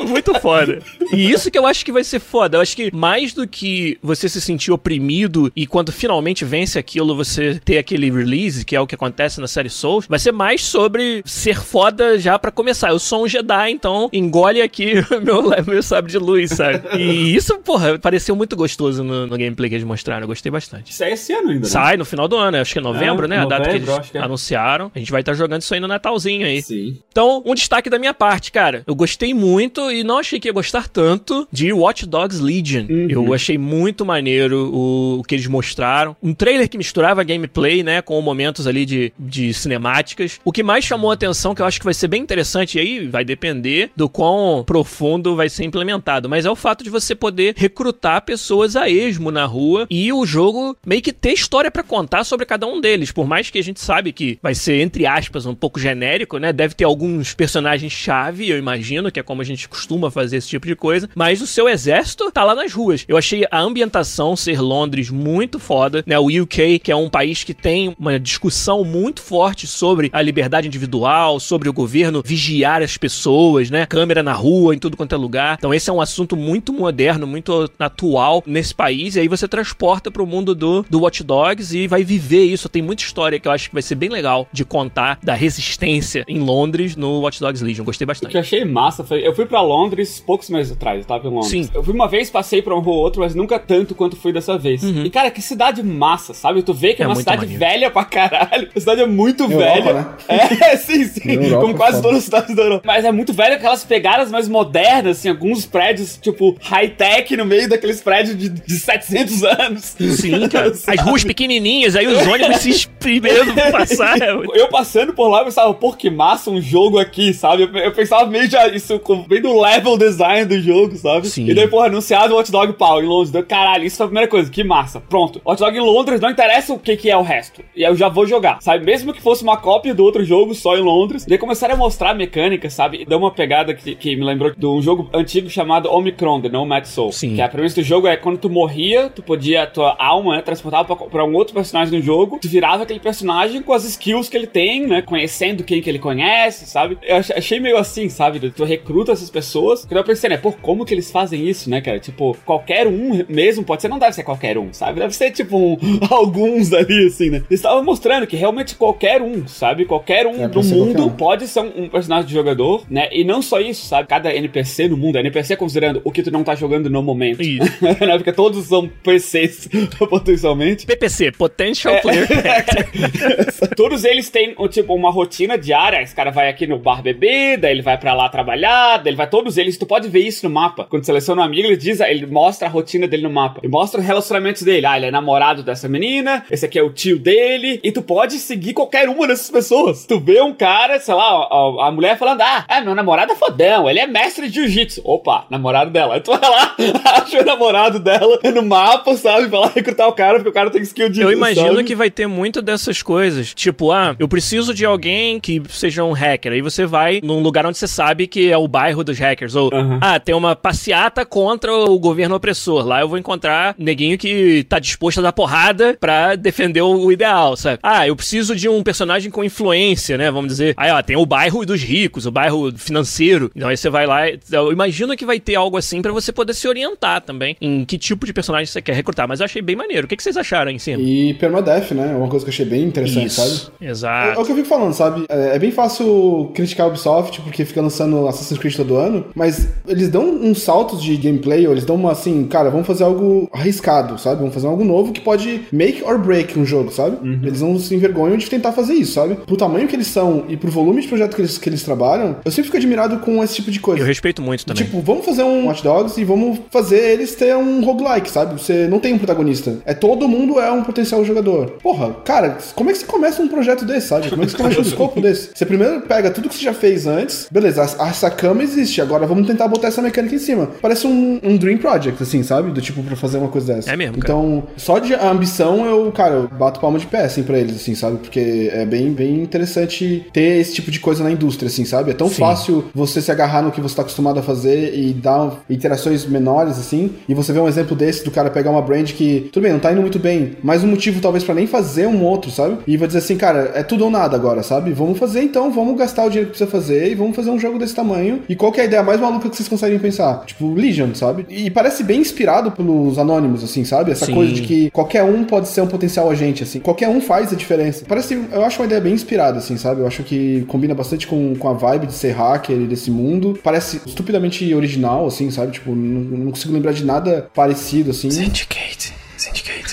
Muito foda. E isso que eu acho que vai ser foda. Eu acho que mais do que você se sentir oprimido e quando finalmente vence aquilo, você ter aquele release, que é o que acontece na série Souls, vai ser mais sobre ser foda já pra começar. Eu sou um Jedi, então engole aqui meu, meu sabre de luz, sabe? E isso, porra, pareceu muito gostoso no, no gameplay que eles mostraram. Eu gostei bastante. Isso é esse ano ainda, né? Sai no final do ano, acho que é novembro, É, né? A data que novembro, eles que é. anunciaram. A gente vai estar jogando isso aí no Natalzinho aí. Sim. Então, um destaque da minha parte, cara. Eu gostei muito e não achei que ia gostar tanto de Watch Dogs Legion. Uhum. Eu achei muito maneiro o, o que eles mostraram. Um trailer que misturava gameplay, né, com momentos ali de, de cinemáticas. O que mais chamou a atenção, que eu acho que vai ser bem interessante, e aí vai depender do quão profundo vai ser implementado, mas é o fato de você poder recrutar pessoas a esmo na rua e o jogo meio que ter história pra contar sobre cada um deles. Por mais que a gente sabe que vai ser, entre aspas, um pouco genérico, né? Deve ter alguns personagens-chave, eu imagino, que é como a gente costuma fazer esse tipo de coisa, mas o seu exército tá lá nas ruas. Eu achei a ambientação ser Londres muito foda, né? O UK, que é um país que tem uma discussão muito forte sobre a liberdade individual, sobre o governo vigiar as pessoas, né? Câmera na rua, em tudo quanto é lugar. Então esse é um assunto muito moderno, muito atual nesse país, e aí você transporta pro mundo do, do Watch Dogs e vai viver isso. Tem muita história que eu acho que vai ser bem legal de contar da resistência em Londres no Watch Dogs Legion. Gostei O que bastante. eu achei massa foi. Eu fui pra Londres poucos meses atrás, eu tava em Londres. Sim. Eu fui uma vez, passei pra um ou outro, mas nunca tanto quanto fui dessa vez. E, cara, que cidade massa, sabe? Tu vê que é, É uma cidade maneiro. velha pra caralho. A cidade é muito Europa, velha. né? É, sim, sim. Europa, como quase foda. todas as cidades da Europa. Mas é muito velha, aquelas pegadas mais modernas, assim, alguns prédios, tipo, high-tech no meio daqueles prédios de, de 700 anos. Sim, cara. As ruas pequenininhas, aí os ônibus se espremendo pra passar. É Eu passando por lá, eu pensava, pô, que massa um jogo aqui, sabe? Eu, eu pensava meio já isso, bem do level design do jogo, sabe? Sim. E daí, porra, anunciado o Hot Dog Pau em Londres. Caralho, isso foi a primeira coisa, que massa. Pronto. Hot Dog em Londres, não interessa o que, que é o resto. E eu já vou jogar, sabe? Mesmo que fosse uma cópia do outro jogo só em Londres. Daí começaram a mostrar a mecânica, sabe? E deu uma pegada que, que me lembrou de um jogo antigo chamado Omicron, The Nomad Soul. Sim. Que a premissa do jogo é quando tu morria, tu podia, a tua alma, né, transportava pra, pra um outro personagem no jogo, tu virava aquele personagem com as skills que ele tem, né, conhecendo quem que ele conhece, sabe? Eu ach- achei meio assim, sabe? Tu recruta essas pessoas, que daí eu pensei, né, pô, como que eles fazem isso, né, cara? Tipo, qualquer um mesmo, pode ser, não deve ser qualquer um, sabe? Deve ser, tipo, um- alguns ali, assim, né? Eles estavam mostrando que realmente qualquer um, sabe? Qualquer um É, do mundo um. pode ser um, um personagem de jogador, né? E não só isso, sabe? Cada NPC no mundo, NPC considerando o que tu não tá jogando no momento. Isso. né? Porque todos são PCs potencialmente. PPC, Potential É. Player Character. Todos eles têm, o tipo, uma rotina diária. Esse cara vai aqui no bar beber, daí ele vai pra lá trabalhar, daí ele vai todos eles. Tu pode ver isso no mapa. Quando seleciona um amigo, ele diz, ele mostra a rotina dele no mapa. Ele mostra os relacionamentos dele. Ah, ele é namorado dessa menina, esse aqui é o tio dele. E tu pode seguir qualquer uma dessas pessoas. Tu vê um cara, sei lá, a, a mulher falando, ah, é, meu namorado é fodão, ele é mestre de jiu-jitsu. Opa, namorado dela. Aí tu vai lá, acha o namorado dela no mapa, sabe? Vai lá recrutar o cara, porque o cara tem skill de Eu imagino sabe? que vai ter muito dessas coisas. Tipo, ah, eu preciso de alguém que seja um hacker. Aí você vai num lugar onde você sabe que é o bairro dos hackers. Ou, Aham. ah, tem uma passeata contra o governo opressor. Lá eu vou encontrar neguinho que tá disposto a dar porrada pra defender o ideal, sabe? Ah, eu preciso de um personagem com influência, né? Vamos dizer. Aí, ó, tem o bairro dos ricos, o bairro financeiro. Então aí você vai lá. Eu imagino que vai ter algo assim pra você poder se orientar também em que tipo de personagem você quer recrutar. Mas eu achei bem maneiro. O que, que vocês acharam em cima? E permadeath, né? É uma coisa que eu achei bem interessante, sabe? É, é Exato. o que eu fico falando, sabe? É, é bem fácil criticar a Ubisoft porque fica lançando Assassin's Creed todo ano, mas eles dão uns saltos de gameplay, ou eles dão uma assim, cara, vamos fazer algo arriscado, sabe? Vamos fazer algo novo que pode make or break um jogo, sabe? Eles não se envergonham de tentar fazer isso, sabe? Pro tamanho que eles são e pro volume de projeto que eles, que eles trabalham, eu sempre fico admirado com esse tipo de coisa. Eu respeito muito também. Tipo, vamos fazer um Watch Dogs e vamos fazer eles ter um roguelike, sabe? Você não tem um protagonista. É todo mundo é um potencial jogador. Porra, cara, como é que você começa um projeto desse, sabe? Como é que você começa um escopo desse? Você primeiro pega tudo que você já fez antes, beleza, essa cama existe, agora vamos tentar botar essa mecânica em cima. Parece um, um Dream Project, assim, sabe? Do tipo, pra fazer uma coisa dessa. É mesmo, cara. Então, só de ambição, eu, cara, eu bato palma de pé, assim, pra eles, assim, sabe? Porque é bem, bem interessante ter esse tipo de coisa na indústria, assim, sabe? É tão Sim. fácil você se agarrar no que você tá acostumado a fazer e dar interações menores, assim, e você vê um exemplo desse do cara pegar uma brand que, tudo bem, não tá indo muito bem, mas um motivo talvez pra nem fazer um outro, sabe? E vai dizer assim, cara, é tudo ou nada agora, sabe? Vamos fazer então, vamos gastar o dinheiro que precisa fazer e vamos fazer um jogo desse tamanho. E qual que é a ideia mais maluca que vocês conseguem pensar? Tipo, Legion, sabe? E parece bem inspirado pelos anônimos, assim, sabe? Essa Sim. coisa de que qualquer um pode ser um potencial agente, assim. Qualquer um faz a diferença. Parece, eu acho uma ideia bem inspirada, assim, sabe? Eu acho que combina bastante com, com a vibe de ser hacker e desse mundo. Parece estupidamente original, assim, sabe? Tipo, não, não consigo lembrar de nada parecido, assim. Syndicate.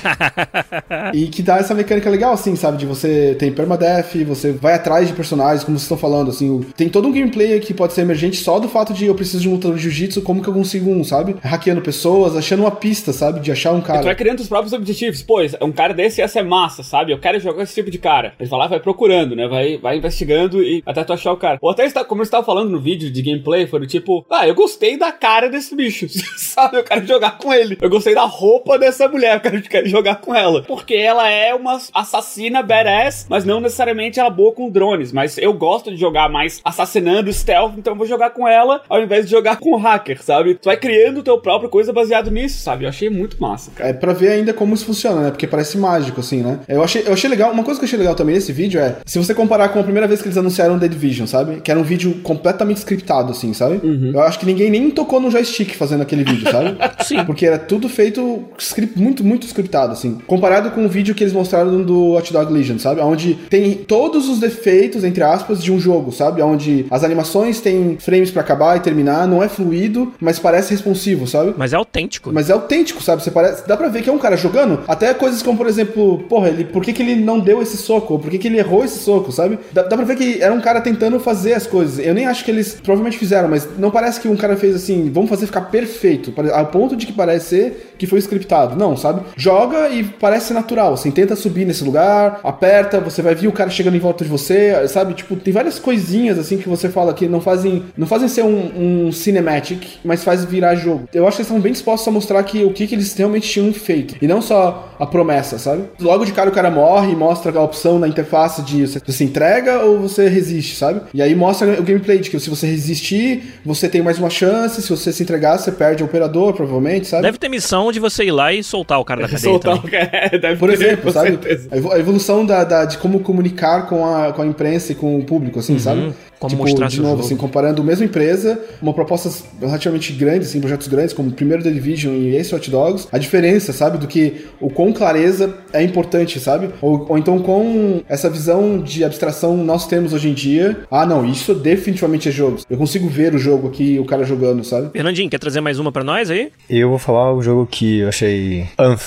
E que dá essa mecânica legal, assim, sabe? De você tem permadeath, você vai atrás de personagens, como vocês estão falando, assim. Tem todo um gameplay que pode ser emergente só do fato de eu preciso de um lutador de jiu-jitsu, como que eu consigo um, sabe? Hackeando pessoas, achando uma pista, sabe? De achar um E tu vai cara. criando os próprios objetivos. Pô, um cara desse ia ser massa, sabe? Eu quero jogar esse tipo de cara. Ele vai lá, vai procurando, né? Vai, vai investigando e até tu achar o cara. Ou até, está- como eu estava falando no vídeo de gameplay, foi do tipo, ah, eu gostei da cara desse bicho, sabe? Eu quero jogar com ele. Eu gostei da roupa dessa mulher, eu quero, quero jogar com ela. Porque ela é uma assassina badass, mas não necessariamente ela boa com drones. Mas eu gosto de jogar mais assassinando stealth, então eu vou jogar com ela ao invés de jogar com o hacker, sabe? Tu vai criando o teu próprio coisa baseado nisso, sabe? Eu achei muito massa. É pra ver ainda como isso funciona, né? Porque parece mágico, assim, né? Eu achei, eu achei legal. Uma coisa que eu achei legal também nesse vídeo é se você comparar com a primeira vez que eles anunciaram The Division, sabe? Que era um vídeo completamente scriptado, assim, sabe? Eu acho que ninguém nem tocou no joystick fazendo aquele vídeo, sabe? Sim. Porque era tudo feito script, muito, muito scriptado, assim. Comparado com o vídeo que eles mostraram do Watch Dog Legion, sabe? Onde tem todos os defeitos, entre aspas, de um jogo, sabe? Onde as animações têm frames pra acabar e terminar, não é fluido, mas parece responsivo, sabe? Mas é autêntico. Mas é autêntico, sabe? Você parece. Dá pra ver que é um cara jogando. Até coisas como, por exemplo, porra, ele, por que, que ele não deu esse soco? Ou por que, que ele errou esse soco, sabe? Dá, dá pra ver que era um cara tentando fazer as coisas. Eu nem acho que eles provavelmente fizeram, mas não parece que um cara fez assim, vamos fazer ficar perfeito. Ao ponto de que parece ser que foi scriptado. Não, sabe? Joga e parece natural. Assim, tenta subir nesse lugar, aperta, você vai ver o cara chegando em volta de você, sabe? Tipo, tem várias coisinhas assim que você fala que não fazem. Não fazem ser um, um cinematic, mas faz virar jogo. Eu acho que eles estão bem dispostos a mostrar que o que, que eles realmente tinham feito. E não só a promessa, sabe? Logo de cara o cara morre e mostra a opção na interface de você, você entrega ou você resiste, sabe? E aí mostra o gameplay de que se você resistir, você tem mais uma chance. Se você se entregar, você perde o operador, provavelmente, sabe? Deve ter missão de você ir lá e soltar o cara da cadeia Também. o cara. Deve Por ter, exemplo, com sabe? certeza. A evo- a evolução da, da- de como comunicar com a, com a imprensa e com o público, assim, sabe? Uhum. Como mostrar de novo, jogo. assim, comparando a mesma empresa, uma propostas relativamente grandes, assim, projetos grandes, como o primeiro The Division e esse Hot Dogs, a diferença, sabe, do que o quão clareza é importante, sabe? Ou, ou então com essa visão de abstração nós temos hoje em dia. Ah, não, isso definitivamente é jogo. Eu consigo ver o jogo aqui, o cara jogando, sabe? Fernandinho, quer trazer mais uma pra nós aí? Eu vou falar o jogo que eu achei Anth,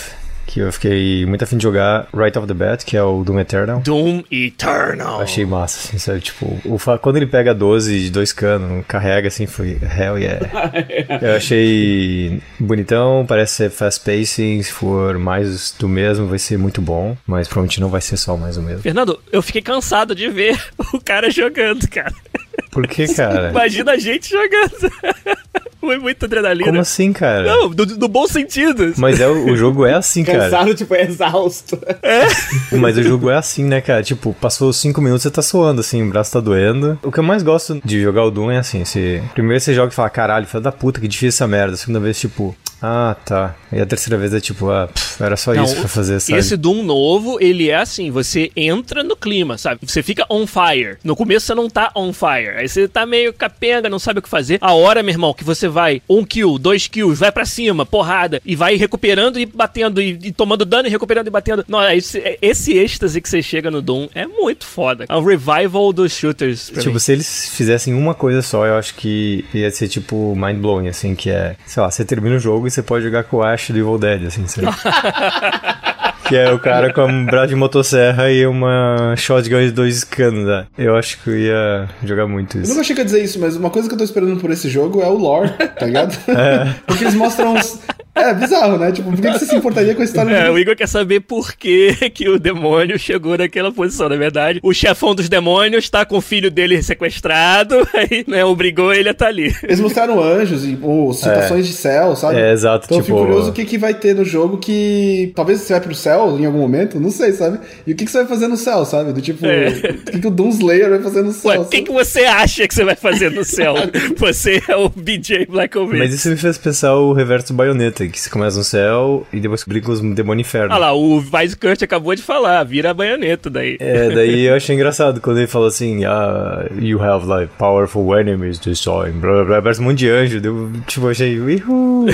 que eu fiquei muito afim de jogar Right Off the Bat, que é o Doom Eternal. Doom Eternal. Achei massa, assim, sabe? Tipo, o quando ele pega 12 de dois canos, carrega assim, foi hell yeah. Eu achei bonitão, parece ser fast pacing, se for mais do mesmo vai ser muito bom, mas provavelmente não vai ser só mais o mesmo. Fernando, eu fiquei cansado de ver o cara jogando, cara. Por que, cara? Imagina a gente jogando. Foi muita adrenalina. Como assim, cara? Não, do, do bom sentido. Mas é, o o jogo é assim, cara. Cansado, tipo, exausto. Mas o jogo é assim, né, cara? Tipo, passou cinco minutos, você tá suando, assim, o braço tá doendo. O que eu mais gosto de jogar o Doom é assim, se... Primeiro você joga e fala, caralho, filho da puta, que difícil essa merda. A segunda vez, tipo, ah, tá. E a terceira vez é tipo, ah, pff, era só Não, isso pra fazer, sabe? Esse Doom novo, ele é assim, você entra no clima, sabe? Você fica on fire. No começo você não tá on fire. Aí você tá meio capenga, não sabe o que fazer. A hora, meu irmão, que você vai um kill, dois kills, vai pra cima, porrada, e vai recuperando e batendo, e, e tomando dano e recuperando e batendo. Não, esse, esse êxtase que você chega no Doom é muito foda. É um revival dos shooters Tipo, mim. se eles fizessem uma coisa só, eu acho que ia ser tipo mind-blowing, assim, que é, sei lá, você termina o jogo e você pode jogar com o Ash do Evil Dead, assim, sabe? que é o cara com um braço de motosserra e uma shotgun de dois canos, né? Eu acho que eu ia jogar muito Eu isso. nunca achei que ia dizer isso, mas uma coisa que eu tô esperando por esse jogo é o lore, tá ligado? Porque eles mostram uns. É bizarro, né? Tipo, por que você se importaria com a história É, o Igor quer saber por que, que o demônio chegou naquela posição. Na verdade, o chefão dos demônios tá com o filho dele sequestrado, aí, né, obrigou ele a estar ali. Eles mostraram anjos e ou, situações de céu, sabe? É, exato, Então eu fico tipo- curioso o que, que vai ter no jogo que. Talvez você vai pro céu em algum momento, não sei, sabe? E o que, que você vai fazer no céu, sabe? Do tipo, É. o que, que o Doomslayer vai fazer no céu? O que, que você acha que você vai fazer no céu? Você é o BJ Black Ovis. Mas isso me fez pensar o reverso do que você começa no céu e depois brinca com os demônios inferno. Olha lá, o Vice Kurt acabou de falar, vira a baioneta daí. É, daí eu achei engraçado quando ele falou assim, ah, you have like powerful enemies to destroy, blá blá blá, parece um monte de anjo, deu, tipo, eu achei, uhul,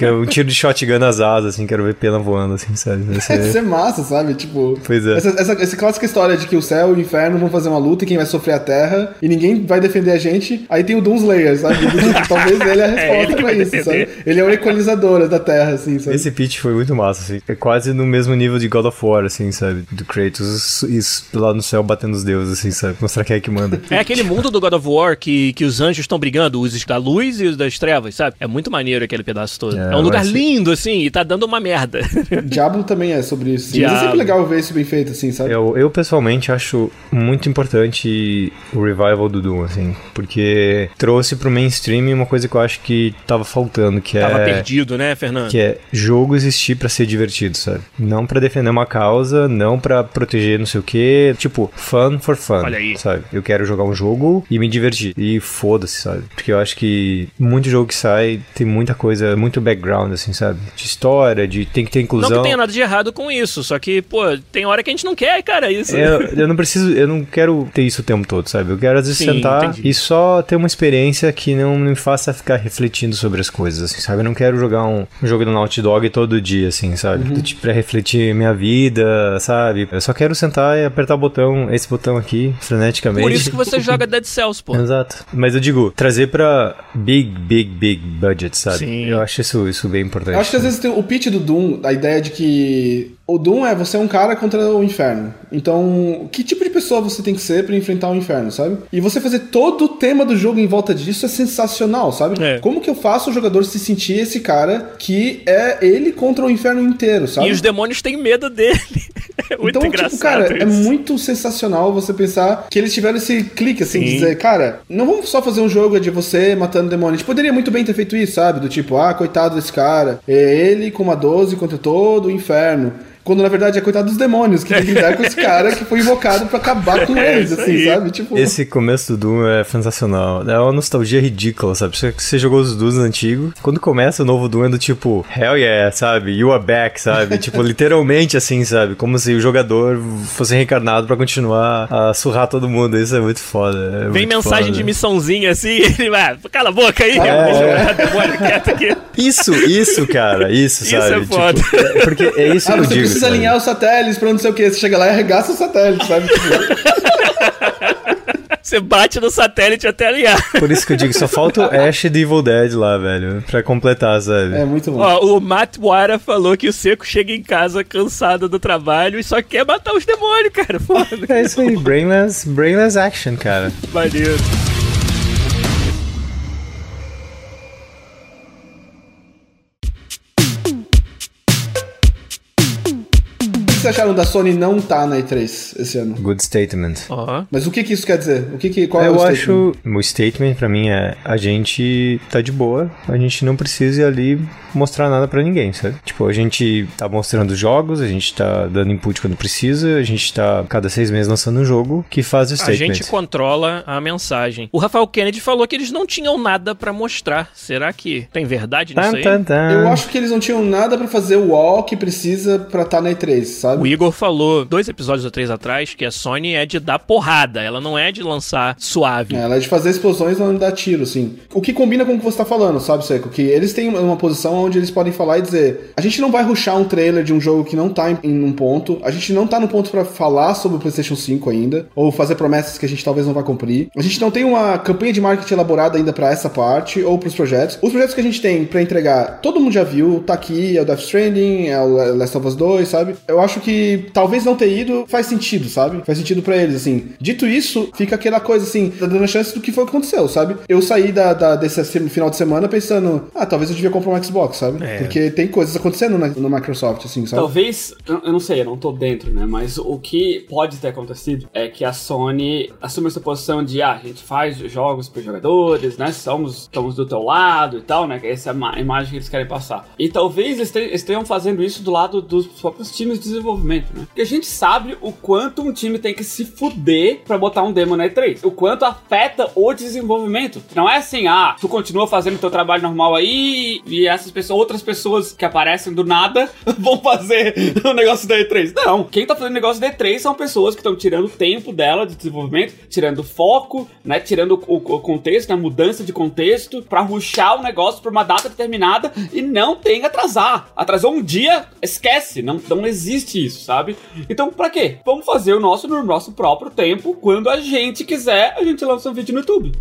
é um tiro de shotgun nas asas, assim, quero ver pena voando, assim, sabe, Isso é massa, sabe? Tipo. Pois é. Essa, essa, essa clássica história de que o céu e o inferno vão fazer uma luta e quem vai sofrer é a terra e ninguém vai defender a gente. Aí tem o Doomslayer, sabe? Tipo, talvez ele é a É, ele resposta que pra isso, defender. sabe? Ele é o equalizador. Da Terra, assim, sabe? Esse pitch foi muito massa, assim. É quase no mesmo nível de God of War, assim, sabe? Do Kratos isso, lá no céu batendo os deuses, assim, sabe? Mostrar quem é que manda. É aquele mundo do God of War que, que os anjos estão brigando, os da luz e os das trevas, sabe? É muito maneiro aquele pedaço todo. É, É, um lugar lindo, assim, e tá dando uma merda. Diablo também é sobre isso. Sim. Mas é sempre legal ver isso bem feito, assim, sabe? Eu, eu pessoalmente acho muito importante o revival do Doom, assim, porque trouxe pro mainstream uma coisa que eu acho que tava faltando, que Tava é perdido, né, Fernando? que é jogo existir pra ser divertido, sabe? Não pra defender uma causa, não pra proteger não sei o que, tipo, fun for fun, Olha aí. sabe? Eu quero jogar um jogo e me divertir. E foda-se, sabe? Porque eu acho que muito jogo que sai tem muita coisa, muito background, assim, sabe? De história, de tem que ter Não inclusão. que tenha nada de errado com isso, só que, pô, tem hora que a gente não quer, cara, isso. Eu, eu não preciso, eu não quero ter isso o tempo todo, sabe? Eu quero às vezes Sim, sentar entendi. e só ter uma experiência que não me faça ficar refletindo sobre as coisas, assim, sabe? Eu não quero jogar um, um jogo do Naughty Dog todo dia, assim, sabe? Uhum. Tipo, pra refletir minha vida, sabe? Eu só quero sentar e apertar o botão, esse botão aqui, freneticamente. Por isso que você joga Dead Cells, pô. Exato. Mas eu digo, trazer pra big, big, big budget, sabe? Sim. Eu acho isso, isso bem importante. Eu acho que às vezes tem o pitch do Doom, a ideia de que o Doom é você é um cara contra o inferno. Então, que tipo de pessoa você tem que ser pra enfrentar o inferno, sabe? E você fazer todo o tema do jogo em volta disso é sensacional, sabe? É. Como que eu faço o jogador se sentir esse cara que é ele contra o inferno inteiro, sabe? E os demônios têm medo dele. É muito então, engraçado tipo, cara, é isso. muito sensacional você pensar que eles tiveram esse clique, assim, de Sim. dizer, cara, não vamos só fazer um jogo de você matando demônios. A gente poderia muito bem ter feito isso, sabe? Do tipo, ah, coitado desse cara. É ele com uma 12 contra todo o inferno. Quando na verdade é coitado dos demônios, que tem que lidar com esse cara que foi invocado pra acabar com É eles, isso assim, aí. sabe? Tipo. Esse começo do Doom é sensacional. É uma nostalgia ridícula, sabe? Você, você jogou os Dooms antigos. Quando começa o novo Doom é do tipo, hell yeah, sabe? You are back, sabe? tipo, literalmente assim, sabe? Como se o jogador fosse reencarnado pra continuar a surrar todo mundo. Isso é muito foda. é Vem muito mensagem foda. de missãozinha assim, ele vai, cala a boca aí, É, deixa eu é. botar demônio quieto aqui. Isso, isso, cara. Isso, Isso sabe? é foda. Tipo, é- porque é isso Ah, que eu digo. Precisa sabe? alinhar os satélites pra não sei o que. Você chega lá e arregaça os satélites, sabe? Você bate no satélite até alinhar. Por isso que eu digo, só falta o Ash de Evil Dead lá, velho. Pra completar, sabe? é muito bom. Ó, o Matt Wara falou que o Seco chega em casa cansado do trabalho e só quer matar os demônios, cara. Foda. É isso aí, brainless, brainless action, cara. Maneiro. Vocês acharam da Sony não tá na E3 esse ano? Good statement. Mas o que que isso quer dizer? O que que, qual é eu o statement? acho. O statement pra mim é: a gente tá de boa, a gente não precisa ir ali mostrar nada pra ninguém, sabe? Tipo, a gente tá mostrando jogos, a gente tá dando input quando precisa, a gente tá cada seis meses lançando um jogo que faz o A statement. gente controla a mensagem. O Rafael Kennedy falou que eles não tinham nada pra mostrar. Será que tem verdade nisso Tan, aí? tan, tan. Eu acho que eles não tinham nada pra fazer o wall que precisa pra estar na E3, sabe? O Igor falou dois episódios ou três atrás que a Sony é de dar porrada, ela não é de lançar suave. É, Ela é de fazer explosões não dar tiro, assim. O que combina com o que você tá falando, sabe, Seco? Que eles têm uma posição onde eles podem falar e dizer: a gente não vai rushar um trailer de um jogo que não tá em, em um ponto, a gente não tá no ponto pra falar sobre o PlayStation 5 ainda, ou fazer promessas que a gente talvez não vai cumprir. A gente não tem uma campanha de marketing elaborada ainda pra essa parte ou pros projetos. Os projetos que a gente tem pra entregar, todo mundo já viu, tá aqui, é o Death Stranding, é o Last of Us 2, sabe? Eu acho que talvez não ter ido faz sentido, sabe? Faz sentido pra eles, assim. Dito isso, fica aquela coisa assim, tá dando a chance do que foi que aconteceu, sabe? Eu saí da, da- desse se- final de semana pensando, ah, talvez eu devia comprar um Xbox, sabe? É. Porque tem coisas acontecendo na, no Microsoft, assim, sabe? Talvez, eu não sei, eu não tô dentro, né? Mas o que pode ter acontecido é que a Sony assume essa posição de, ah, a gente faz jogos pros jogadores, né? Somos, estamos do teu lado e tal, né? Que Essa é a ma- imagem que eles querem passar. E talvez eles te- estejam fazendo isso do lado dos próprios times de desenvolvimento, né? Porque a gente sabe o quanto um time tem que se fuder pra botar um demo na E3. O quanto afeta o desenvolvimento. Não é assim, ah, tu continua fazendo teu trabalho normal aí e essas pessoas, outras pessoas que aparecem do nada vão fazer o negócio da E3. Não, quem tá fazendo o negócio da E3 são pessoas que estão tirando o tempo dela de desenvolvimento, tirando foco, né, tirando o, o contexto, a mudança de contexto pra ruxar o negócio pra uma data determinada e não tem atrasar. Atrasou um dia, esquece, não, não existe isso, sabe? Então, pra quê? Vamos fazer o nosso no nosso próprio tempo, quando a gente quiser, a gente lança um vídeo no YouTube.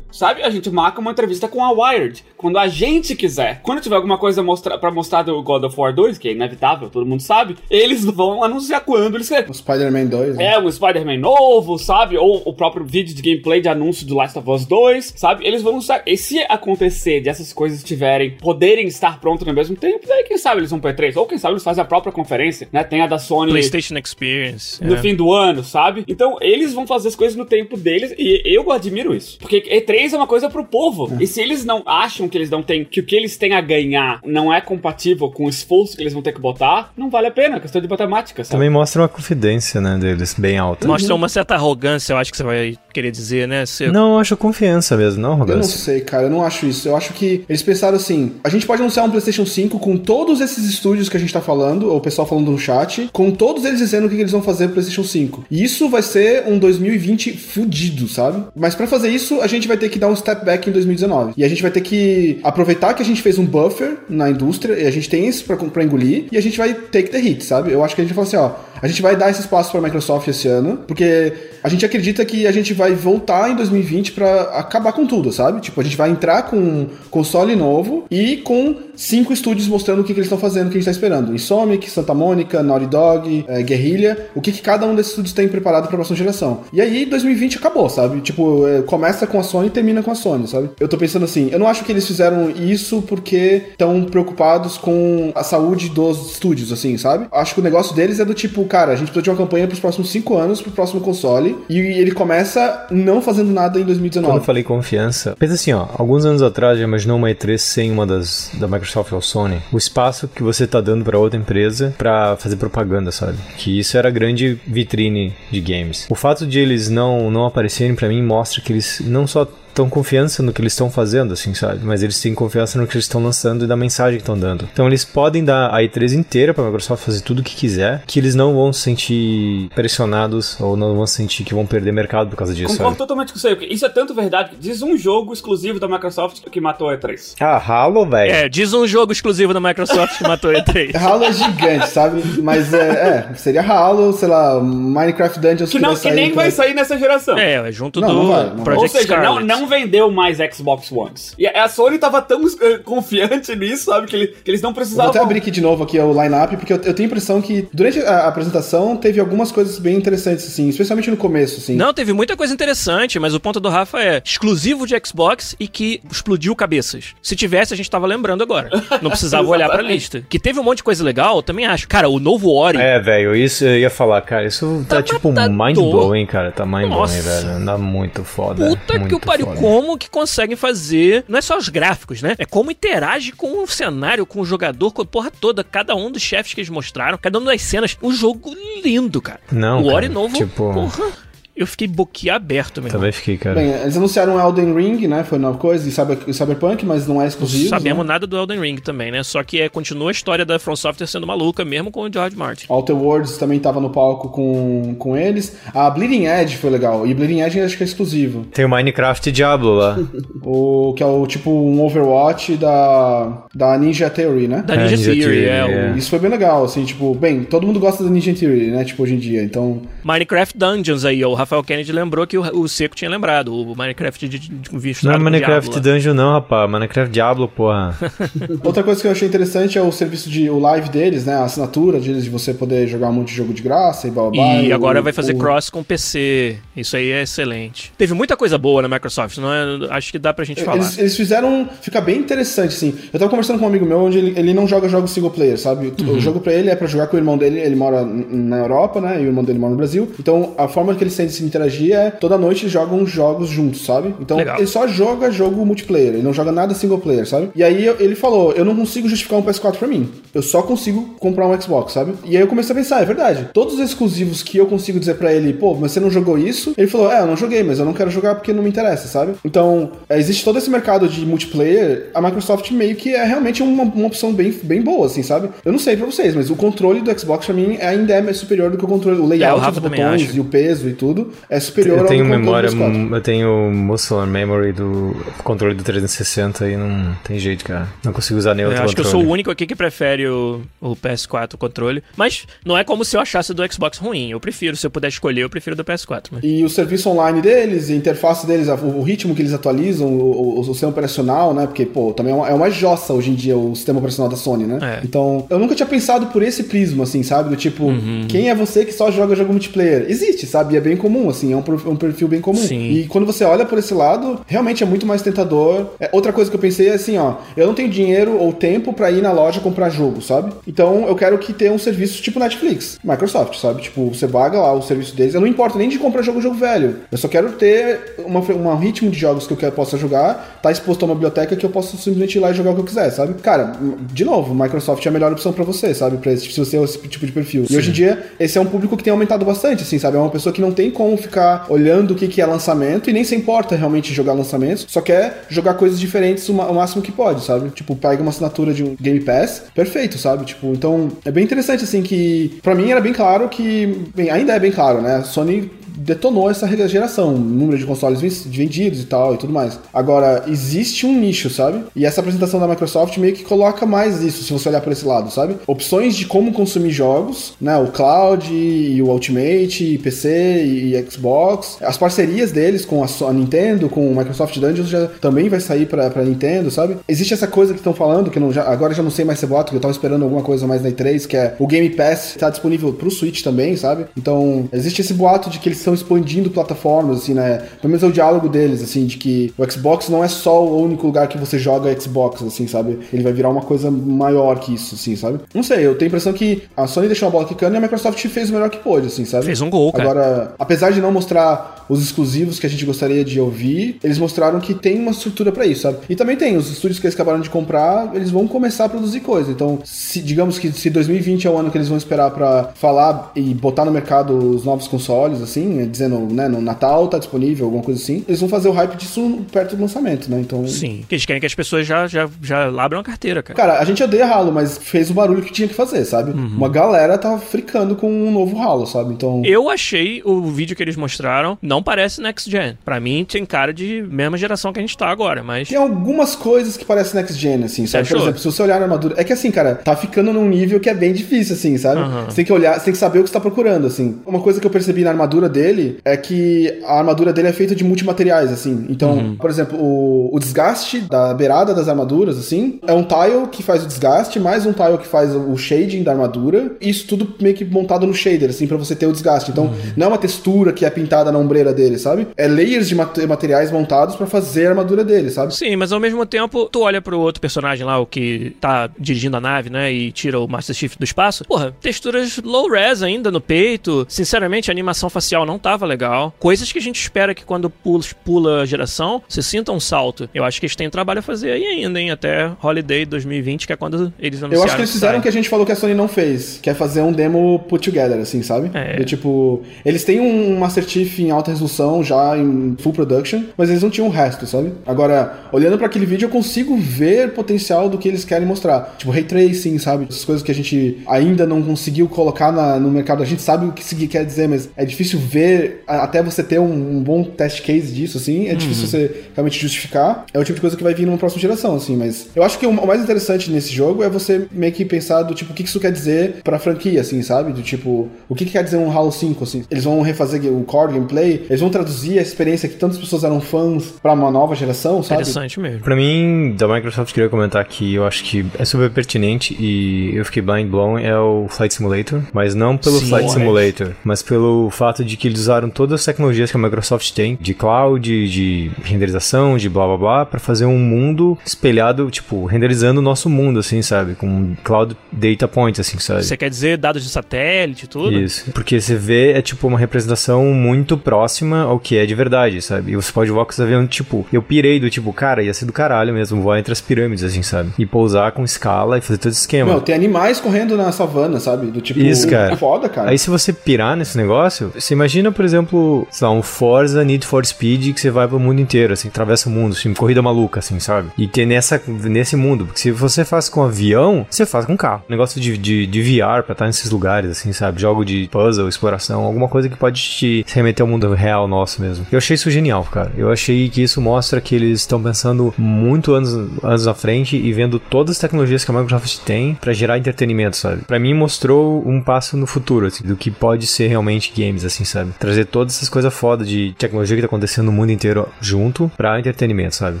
Sabe? A gente marca uma entrevista com a Wired, quando a gente quiser. Quando tiver alguma coisa mostra pra mostrar do God of War 2, que é inevitável, todo mundo sabe, eles vão anunciar quando eles querem. O Spider-Man 2. né? É, um Spider-Man novo, sabe? Ou o próprio vídeo de gameplay de anúncio do Last of Us 2, sabe? Eles vão anunciar. E se acontecer de essas coisas tiverem, poderem estar prontas no mesmo tempo, daí quem sabe eles vão pra E3. Ou quem sabe eles fazem a própria conferência, né? Tem a da Sony PlayStation Experience. no é. fim do ano, sabe? Então eles vão fazer as coisas no tempo deles e eu admiro isso. Porque E3 é uma coisa pro povo. E se eles não acham que eles não têm, que o que eles têm a ganhar não é compatível com o esforço que eles vão ter que botar, não vale a pena. É Questão de matemática, sabe? Também mostra uma confidência, né, deles, bem alta. Mostra uma certa arrogância, eu acho que você vai querer dizer, né? Você... Não, eu acho confiança mesmo, não Eu não arrogância. sei, cara, eu não acho isso. Eu acho que eles pensaram assim: a gente pode anunciar um PlayStation 5 com todos esses estúdios que a gente tá falando, ou o pessoal falando no chat, com todos eles dizendo o que eles vão fazer pro PlayStation 5. E isso vai ser um 2020 fudido, sabe? Mas pra fazer isso, a gente vai ter que dar um step back em 2019. E a gente vai ter que aproveitar que a gente fez um buffer na indústria, e a gente tem isso pra, pra engolir, e a gente vai take the hit, sabe? Eu acho que a gente vai falar assim: ó, a gente vai dar esse espaço pra Microsoft esse ano, porque a gente acredita que a gente vai voltar em 2020 pra acabar com tudo, sabe? Tipo, a gente vai entrar com um console novo e com cinco estúdios mostrando o que, que eles estão fazendo, o que a gente tá esperando. Insomniac, Santa Mônica, Naughty Dog, é, Guerrilla, o que, que cada um desses estúdios tem preparado pra próxima geração. E aí, 2020 acabou, sabe? Tipo, é, começa com a Sony e termina com a Sony, sabe? Eu tô pensando assim, eu não acho que eles fizeram isso porque estão preocupados com a saúde dos estúdios, assim, sabe? Acho que o negócio deles é do tipo, cara, a gente precisa de uma campanha pros próximos cinco anos, pro próximo console, e ele começa não fazendo nada em Quando eu 2019. falei confiança, pensa assim, ó, alguns anos atrás já imaginou uma E3 sem uma das da Microsoft ou Sony, o espaço que você tá dando pra outra empresa pra fazer propaganda, sabe? Que isso era a grande vitrine de games. O fato de eles não não aparecerem pra mim mostra que eles não só tão confiança no que eles estão fazendo, assim, sabe? Mas eles têm confiança no que eles estão lançando e da mensagem que estão dando. Então eles podem dar a E3 inteira pra Microsoft fazer tudo o que quiser, que eles não vão se sentir pressionados ou não vão sentir que vão perder mercado por causa disso, Concordo sabe? totalmente com você. porque Isso é tanto verdade. que Diz um jogo exclusivo da Microsoft que matou a E3. Ah, Halo, velho. É, diz um jogo exclusivo da Microsoft que matou a E3. Halo é gigante, sabe? Mas é, é, seria Halo, sei lá, Minecraft Dungeons Que, não, vai que sair nem pra- vai sair nessa geração. É, é junto Não, do não vai, não. Project Ou seja, não, não vendeu mais Xbox Ones. E a Sony tava tão eh, confiante nisso, sabe? Que, ele- que eles não Vou precisavam. até abrir aqui de novo aqui o line-up, porque eu, eu tenho a impressão que durante a, apresentação teve algumas coisas bem interessantes, assim, especialmente no começo, assim. Não, teve muita coisa interessante, mas o ponto do Rafa é exclusivo de Xbox e que explodiu cabeças. Se tivesse, a gente tava lembrando agora. Não precisava olhar pra lista. Que teve um monte de coisa legal, eu também acho. Cara, o novo Ori. É, velho, isso eu ia falar, cara. Isso tá, Tá tipo matador. mind blowing, cara. Tá mind blowing, Nossa. velho. Tá muito foda. Puta que muito o pariu. Como que conseguem fazer. Não é só os gráficos, né? É como interage com o cenário, com o jogador, com a porra toda. Cada um dos chefes que eles mostraram, cada uma das cenas. Um jogo lindo, cara. Não, o Ori novo, tipo- porra. Eu fiquei boquiaberto, meu irmão. Também fiquei, cara. Bem, eles anunciaram Elden Ring, né? Foi nova coisa, e Cyber, e Cyberpunk, mas não é exclusivo. Não sabemos né? nada do Elden Ring também, né? Só que é, continua a história da From Software sendo maluca, mesmo com o George Martin. Outer Worlds também tava no palco com, com eles. A Bleeding Edge foi legal. E Bleeding Edge acho que é exclusivo. Tem o Minecraft Diablo lá. O, que é o tipo um Overwatch da, da Ninja Theory, né? Da É, Ninja, Ninja Theory, Theory, é, é. o Isso foi bem legal, assim, tipo, bem, todo mundo gosta da Ninja Theory, né? Tipo, hoje em dia, então. Minecraft Dungeons aí, ó. O Rafael Kennedy lembrou que o, o Seco tinha lembrado. O Minecraft de, de, de visto Não é Minecraft Dungeon, não, rapaz. Minecraft Diablo, porra. Outra coisa que eu achei interessante é o serviço de o live deles, né? A assinatura deles de você poder jogar um monte de jogo de graça e blá blá. E agora o- vai fazer o- cross com PC. Isso aí é excelente. Teve muita coisa boa na Microsoft, não é? Acho que dá pra gente falar. Eles, eles fizeram. Fica bem interessante, assim. Eu tava conversando com um amigo meu onde ele, ele não joga jogos single player, sabe? Uhum. O jogo pra ele é pra jogar com o irmão dele, ele mora na Europa, né? E o irmão dele mora no Brasil. Então a forma que eles têm de se interagir é toda noite eles jogam jogos juntos, sabe? Então Legal. ele só joga jogo multiplayer, ele não joga nada single player, sabe? E aí ele falou: eu não consigo justificar um PS4 pra mim. Eu só consigo comprar um Xbox, sabe? E aí eu comecei a pensar, é verdade. Todos os exclusivos que eu consigo dizer pra ele, pô, mas você não jogou isso? Ele falou, é, eu não joguei, mas eu não quero jogar porque não me interessa, sabe? Então, é, existe todo esse mercado de multiplayer, a Microsoft meio que é realmente uma, uma opção bem, bem boa, assim, sabe? Eu não sei pra vocês, mas o controle do Xbox pra mim ainda é mais superior do que o controle, o É, layout Rafa dos botões e o peso e tudo. É superior Eu tenho ao controle memória, do PS4. eu tenho muscle memory do controle do 360 e não tem jeito, cara. Não consigo usar nem Eu outro acho que eu controle. sou o único aqui que prefere o, o PS4 o controle. Mas não é como se eu achasse do Xbox ruim. Eu prefiro, se eu puder escolher, eu prefiro do PS4. Mas... E o serviço online deles, a interface deles, o, ritmo que eles atualizam, o, o- o sistema operacional, né? Porque, pô, também é uma, é uma jossa hoje em dia o sistema operacional da Sony, né? É. Então, eu nunca tinha pensado por esse prisma, assim, sabe? Do tipo, Uhum. quem é você que só joga jogo multiplayer? Existe, sabe? E é bem comum, assim, é um, pro- um perfil bem comum. Sim. E quando você olha por esse lado, realmente é muito mais tentador. É, outra coisa que eu pensei é assim, ó, eu não tenho dinheiro ou tempo pra ir na loja comprar jogo, sabe? Então eu quero que tenha um serviço tipo Netflix, Microsoft, sabe? Tipo, você paga lá o serviço deles. Eu não importo nem de comprar jogo jogo velho. Eu só quero ter uma, um ritmo de jogos que eu quero, possa jogar, tá exposto a uma biblioteca que eu possa simplesmente ir lá e jogar o que eu quiser, sabe? Cara, de novo, Microsoft é a melhor opção pra você, sabe? Pra esse, se você é esse tipo de perfil. E hoje em dia, esse é um público que tem aumentado bastante, assim, sabe? É uma pessoa que não tem como ficar olhando o que, que é lançamento e nem se importa realmente jogar lançamentos, só quer jogar coisas diferentes o, o máximo que pode, sabe? Tipo, pega uma assinatura de um Game Pass, perfeito, sabe? Tipo, então é bem interessante, assim, que pra mim era bem claro que, bem, ainda é bem claro, né? A Sony detonou essa geração, número de consoles ven- vendidos e tal e tudo mais. Agora, existe um nicho, sabe? E essa apresentação da Microsoft meio que coloca mais isso, se você olhar por esse lado, sabe? Opções de como consumir jogos, né? O cloud e o Ultimate, e PC e Xbox. As parcerias deles com a, Nintendo, com o Microsoft Dungeons já também vai sair pra, pra Nintendo, sabe? Existe essa coisa que estão falando, que não, já, agora já não sei mais se é boato, que eu tava esperando alguma coisa mais na E3, que é o Game Pass tá disponível pro Switch também, sabe? Então, existe esse boato de que eles estão expandindo plataformas, assim, né? Pelo menos é o diálogo deles, assim, de que o Xbox não é só o único lugar que você joga Xbox, assim, sabe? Ele vai virar uma coisa maior que isso, assim, sabe? Não sei, eu tenho a impressão que a Sony deixou a bola quicando e a Microsoft fez o melhor que pôde, assim, sabe? Fez um gol, cara. Agora, apesar de não mostrar os exclusivos que a gente gostaria de ouvir, eles mostraram que tem uma estrutura pra isso, sabe? E também tem os estúdios que eles acabaram de comprar, eles vão começar a produzir coisa. Então, se, digamos que se 2020 é o ano que eles vão esperar pra falar e botar no mercado os novos consoles, assim, dizendo, né, no Natal tá disponível, alguma coisa assim, eles vão fazer o hype disso perto do lançamento, né? Então, Sim. Porque eles querem que as pessoas já, já, já abram a carteira, cara. Cara, a gente odeia Halo, mas fez o barulho que tinha que fazer, sabe? Uma galera tá fricando com um novo Halo, sabe? Então. Eu achei o vídeo que eles mostraram, não parece Next Gen. Pra mim, tem cara de mesma geração que a gente tá agora, mas. Tem algumas coisas que parecem next gen, assim, sabe? Por exemplo, se você olhar a armadura. É que assim, cara, tá ficando num nível que é bem difícil, assim, sabe? Aham. Você tem que olhar, você tem que saber o que você tá procurando, assim. Uma coisa que eu percebi na armadura dele é que a armadura dele é feita de multimateriais, assim. Então, Uhum. por exemplo, o, o desgaste da beirada das armaduras, assim, é um tile que faz o desgaste, mais um tile que faz o shading da armadura. Isso tudo meio que montado no shader, assim, pra você ter o desgaste. Então, Uhum. não é uma textura que é pintada na ombreira dele, sabe? É layers de mate- materiais montados pra fazer a armadura dele, sabe? Sim, mas ao mesmo tempo, tu olha pro outro personagem lá, o que tá dirigindo a nave, né? E tira o Master Chief do espaço. Porra, texturas low res ainda no peito. Sinceramente, a animação facial não tava legal. Coisas que a gente espera que quando pula, pula a geração, você sinta um salto. Eu acho que eles têm trabalho a fazer aí ainda, hein? Até Holiday 2020, que é quando eles anunciaram. Eu acho que eles fizeram o que a gente falou que a Sony não fez, que é fazer um demo put together, assim, sabe? É. Do tipo, eles têm um Master Chief em alta resolução já em full production, mas eles não tinham o resto, sabe? Agora, olhando pra aquele vídeo, eu consigo ver potencial do que eles querem mostrar. Tipo, ray tracing, sabe? Essas coisas que a gente ainda não conseguiu colocar na- no mercado. A gente sabe o que isso quer dizer, mas é difícil ver a- até você ter um, um bom test case disso, assim. É difícil você realmente justificar. É o tipo de coisa que vai vir numa próxima geração, assim. Mas eu acho que o mais interessante nesse jogo é você meio que pensar do tipo, o que isso quer dizer pra franquia, assim, sabe? Do tipo, o que, que quer dizer um Halo 5, assim? Eles vão refazer o core gameplay, eles vão traduzir a experiência que tantas pessoas eram fãs pra uma nova geração, sabe? Interessante mesmo. Pra mim, da Microsoft, queria comentar que eu acho que é super pertinente e eu fiquei blind blown é o Flight Simulator, mas não pelo Sim, Flight. Simulator, mas pelo fato de que eles usaram todas as tecnologias que a Microsoft tem, de cloud, de renderização, de blá blá blá, pra fazer um mundo espelhado, tipo, renderizando o nosso mundo, assim, sabe? Com cloud data points, assim, sabe? Você quer dizer dados de satélite e tudo? Isso. Porque você vê, é tipo uma representação muito próxima ao que é de verdade, sabe? E você pode voar com os aviões, tipo, eu pirei do tipo, cara, ia ser do caralho mesmo, voar entre as pirâmides, assim, sabe? E pousar com escala e fazer todo esse esquema. Meu, tem animais correndo na savana, sabe? Do tipo. Isso, cara. Foda, cara. Aí se você pirar nesse negócio, você imagina imagina, por exemplo, sei lá, um Forza Need for Speed que você vai pro mundo inteiro, assim, atravessa o mundo, assim, corrida maluca, assim, sabe? E ter nessa, nesse mundo. Porque se você faz com avião, você faz com carro. Negócio de, de, de VR pra estar nesses lugares, assim, sabe? Jogo de puzzle, exploração, alguma coisa que pode te remeter ao mundo real nosso mesmo. Eu achei isso genial, cara. Eu achei que isso mostra que eles estão pensando muito anos, anos à frente e vendo todas as tecnologias que a Microsoft tem para gerar entretenimento, sabe? Para mim mostrou um passo no futuro, assim, do que pode ser realmente games, assim, sabe? Trazer todas essas coisas foda de tecnologia que tá acontecendo no mundo inteiro junto para entretenimento, sabe?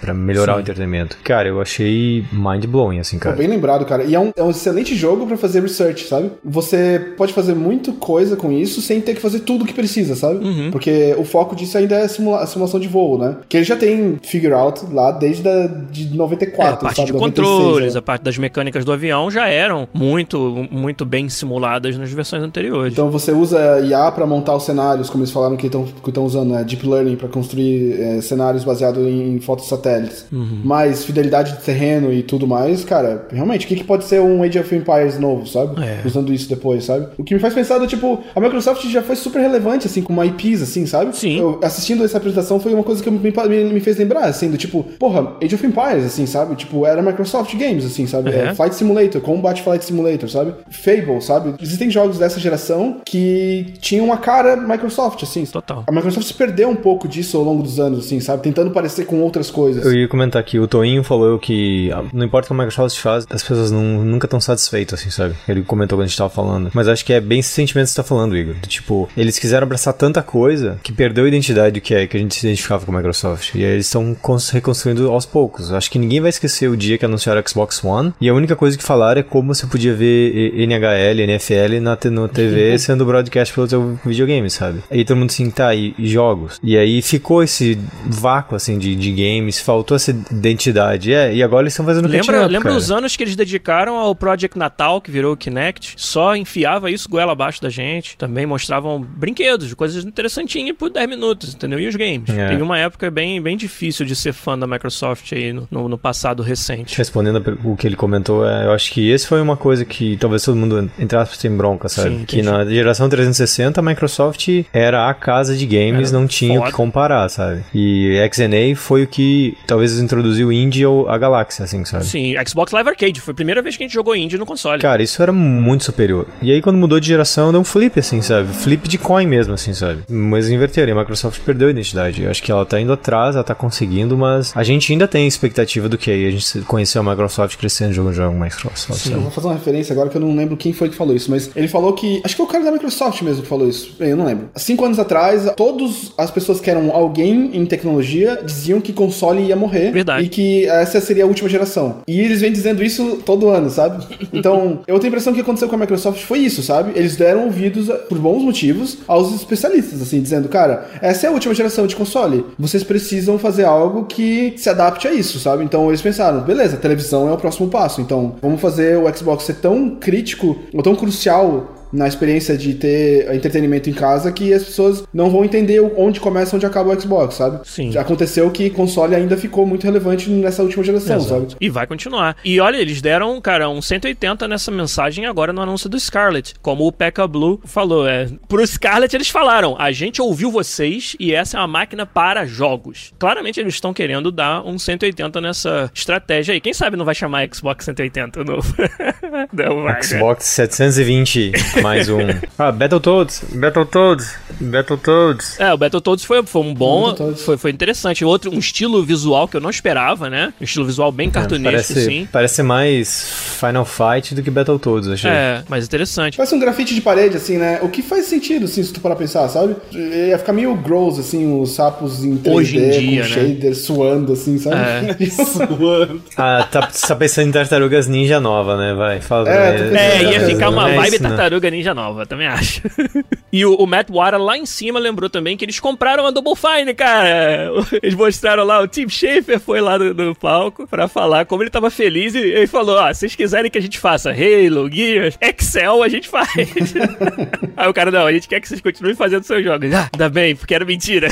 Para melhorar Sim. o entretenimento. Cara, eu achei mind blowing, assim, cara. bem lembrado, cara. E é um, é um excelente jogo para fazer research, sabe? Você pode fazer muita coisa com isso sem ter que fazer tudo que precisa, sabe? Uhum. Porque o foco disso ainda é simula simulação de voo, né? Que ele já tem figure out lá desde a, de 94, é, a parte sabe? de 96, controles, é. a parte das mecânicas do avião já eram muito, muito bem simuladas nas versões anteriores. Então você usa IA para montar os cenários, como eles falaram que estão usando, né? Deep Learning para construir é, cenários baseados em fotos satélites. Uhum. Mais fidelidade de terreno e tudo mais, cara, realmente, o que, que pode ser um Age of Empires novo, sabe? É. Usando isso depois, sabe? O que me faz pensar, do, tipo, a Microsoft já foi super relevante, assim, com IPs, assim, sabe? Sim. Eu, assistindo essa apresentação foi uma coisa que me, me, me, fez lembrar, assim, do tipo, porra, Age of Empires, assim, sabe? Tipo, era Microsoft Games, assim, sabe? É. Flight Simulator, Combat Flight Simulator, sabe? Fable, sabe? Existem jogos dessa geração que tinham uma cara Microsoft, assim. Total. A Microsoft se perdeu um pouco disso ao longo dos anos, assim, sabe? Tentando parecer com outras coisas. Eu ia comentar aqui, o Toinho falou que ah, não importa o que a Microsoft faz, as pessoas não, nunca estão satisfeitas, assim, sabe? Ele comentou quando a gente tava falando. Mas acho que é bem esse sentimento que você tá falando, Igor. Tipo, eles quiseram abraçar tanta coisa que perdeu a identidade do que é que a gente se identificava com a Microsoft. E aí eles estão reconstruindo aos poucos. Acho que ninguém vai esquecer o dia que anunciaram o Xbox One. E a única coisa que falaram é como você podia ver NHL, NFL na no TV sendo broadcast pelo seu videogame, sabe? Aí todo mundo assim, tá, e, e jogos? E aí ficou esse vácuo, assim, de, de games, faltou essa identidade. É, e agora eles estão fazendo Lembra, lembra os anos que eles dedicaram ao Project Natal, que virou o Kinect? Só enfiava isso goela abaixo da gente. Também mostravam brinquedos, coisas interessantinhas por 10 minutos, entendeu? E os games. É. Teve uma época bem, bem difícil de ser fã da Microsoft aí no, no, no passado recente. Respondendo o que ele comentou, é, eu acho que esse foi uma coisa que talvez todo mundo, entre aspas, tem bronca, sabe? Sim, que na geração 360 a Microsoft era a casa de games, era não tinha o que comparar, sabe? E XNA foi o que talvez introduziu o indie ou a galáxia, assim, sabe? Sim, Xbox Live Arcade foi a primeira vez que a gente jogou indie no console. Cara, isso era muito superior. E aí quando mudou de geração, deu um flip, assim, sabe? Flip de coin mesmo, assim, sabe? Mas inverteram, e a Microsoft perdeu a identidade. Eu acho que ela tá indo atrás, ela tá conseguindo, mas a gente ainda tem expectativa do que aí a gente conheceu a Microsoft crescendo jogo de jogo Microsoft. Sim, eu vou fazer uma referência agora que eu não lembro quem foi que falou isso, mas ele falou que. Acho que foi o cara da Microsoft mesmo que falou isso. Eu não lembro. Cinco anos atrás, todas as pessoas que eram alguém em tecnologia diziam que console ia morrer. Verdade. E que essa seria a última geração. E eles vêm dizendo isso todo ano, sabe? Então, eu tenho a impressão que aconteceu com a Microsoft foi isso, sabe? Eles deram ouvidos, por bons motivos, aos especialistas, assim, dizendo, cara, essa é a última geração de console. Vocês precisam fazer algo que se adapte a isso, sabe? Então eles pensaram, beleza, televisão é o próximo passo. Então, vamos fazer o Xbox ser tão crítico ou tão crucial na experiência de ter entretenimento em casa que as pessoas não vão entender onde começa e onde acaba o Xbox, sabe? Sim. Já aconteceu que console ainda ficou muito relevante nessa última geração, Exato. sabe? E vai continuar. E olha, eles deram, cara, um 180 nessa mensagem agora no anúncio do Scarlet. Como o Pekka Blue falou, é. Pro Scarlet eles falaram: a gente ouviu vocês e essa é uma máquina para jogos. Claramente eles estão querendo dar um 180 nessa estratégia aí. Quem sabe não vai chamar Xbox 180 novo? não vai, Xbox né? 720 mais um. Ah, Battletoads, Battletoads, Battletoads. É, o Battletoads foi, foi um bom, foi, foi interessante. Outro, um estilo visual que eu não esperava, né? Um estilo visual bem cartunesco, é, parece, sim. Parece mais Final Fight do que Battletoads, achei. É, mas interessante. Parece um grafite de parede, assim, né? O que faz sentido, assim, se tu parar pensar, sabe? Ia ficar meio gross, assim, os sapos em 3D, Hoje em dia, com né? shader suando, assim, sabe? É. suando. Ah, tá, tá pensando em Tartarugas Ninja nova, né? Vai, fala. É, é ia ficar uma é vibe Tartaruga Ninja nova, também acho. e o, o, Matt Wara lá em cima lembrou também que eles compraram a Double Fine, cara. Eles mostraram lá, o Tim Schafer foi lá no, no palco pra falar como ele tava feliz e ele falou: Ó, se vocês quiserem que a gente faça Halo, Gears, Excel, a gente faz. Aí o cara, não, a gente quer que vocês continuem fazendo seus jogos. Ah, ainda bem, porque era mentira.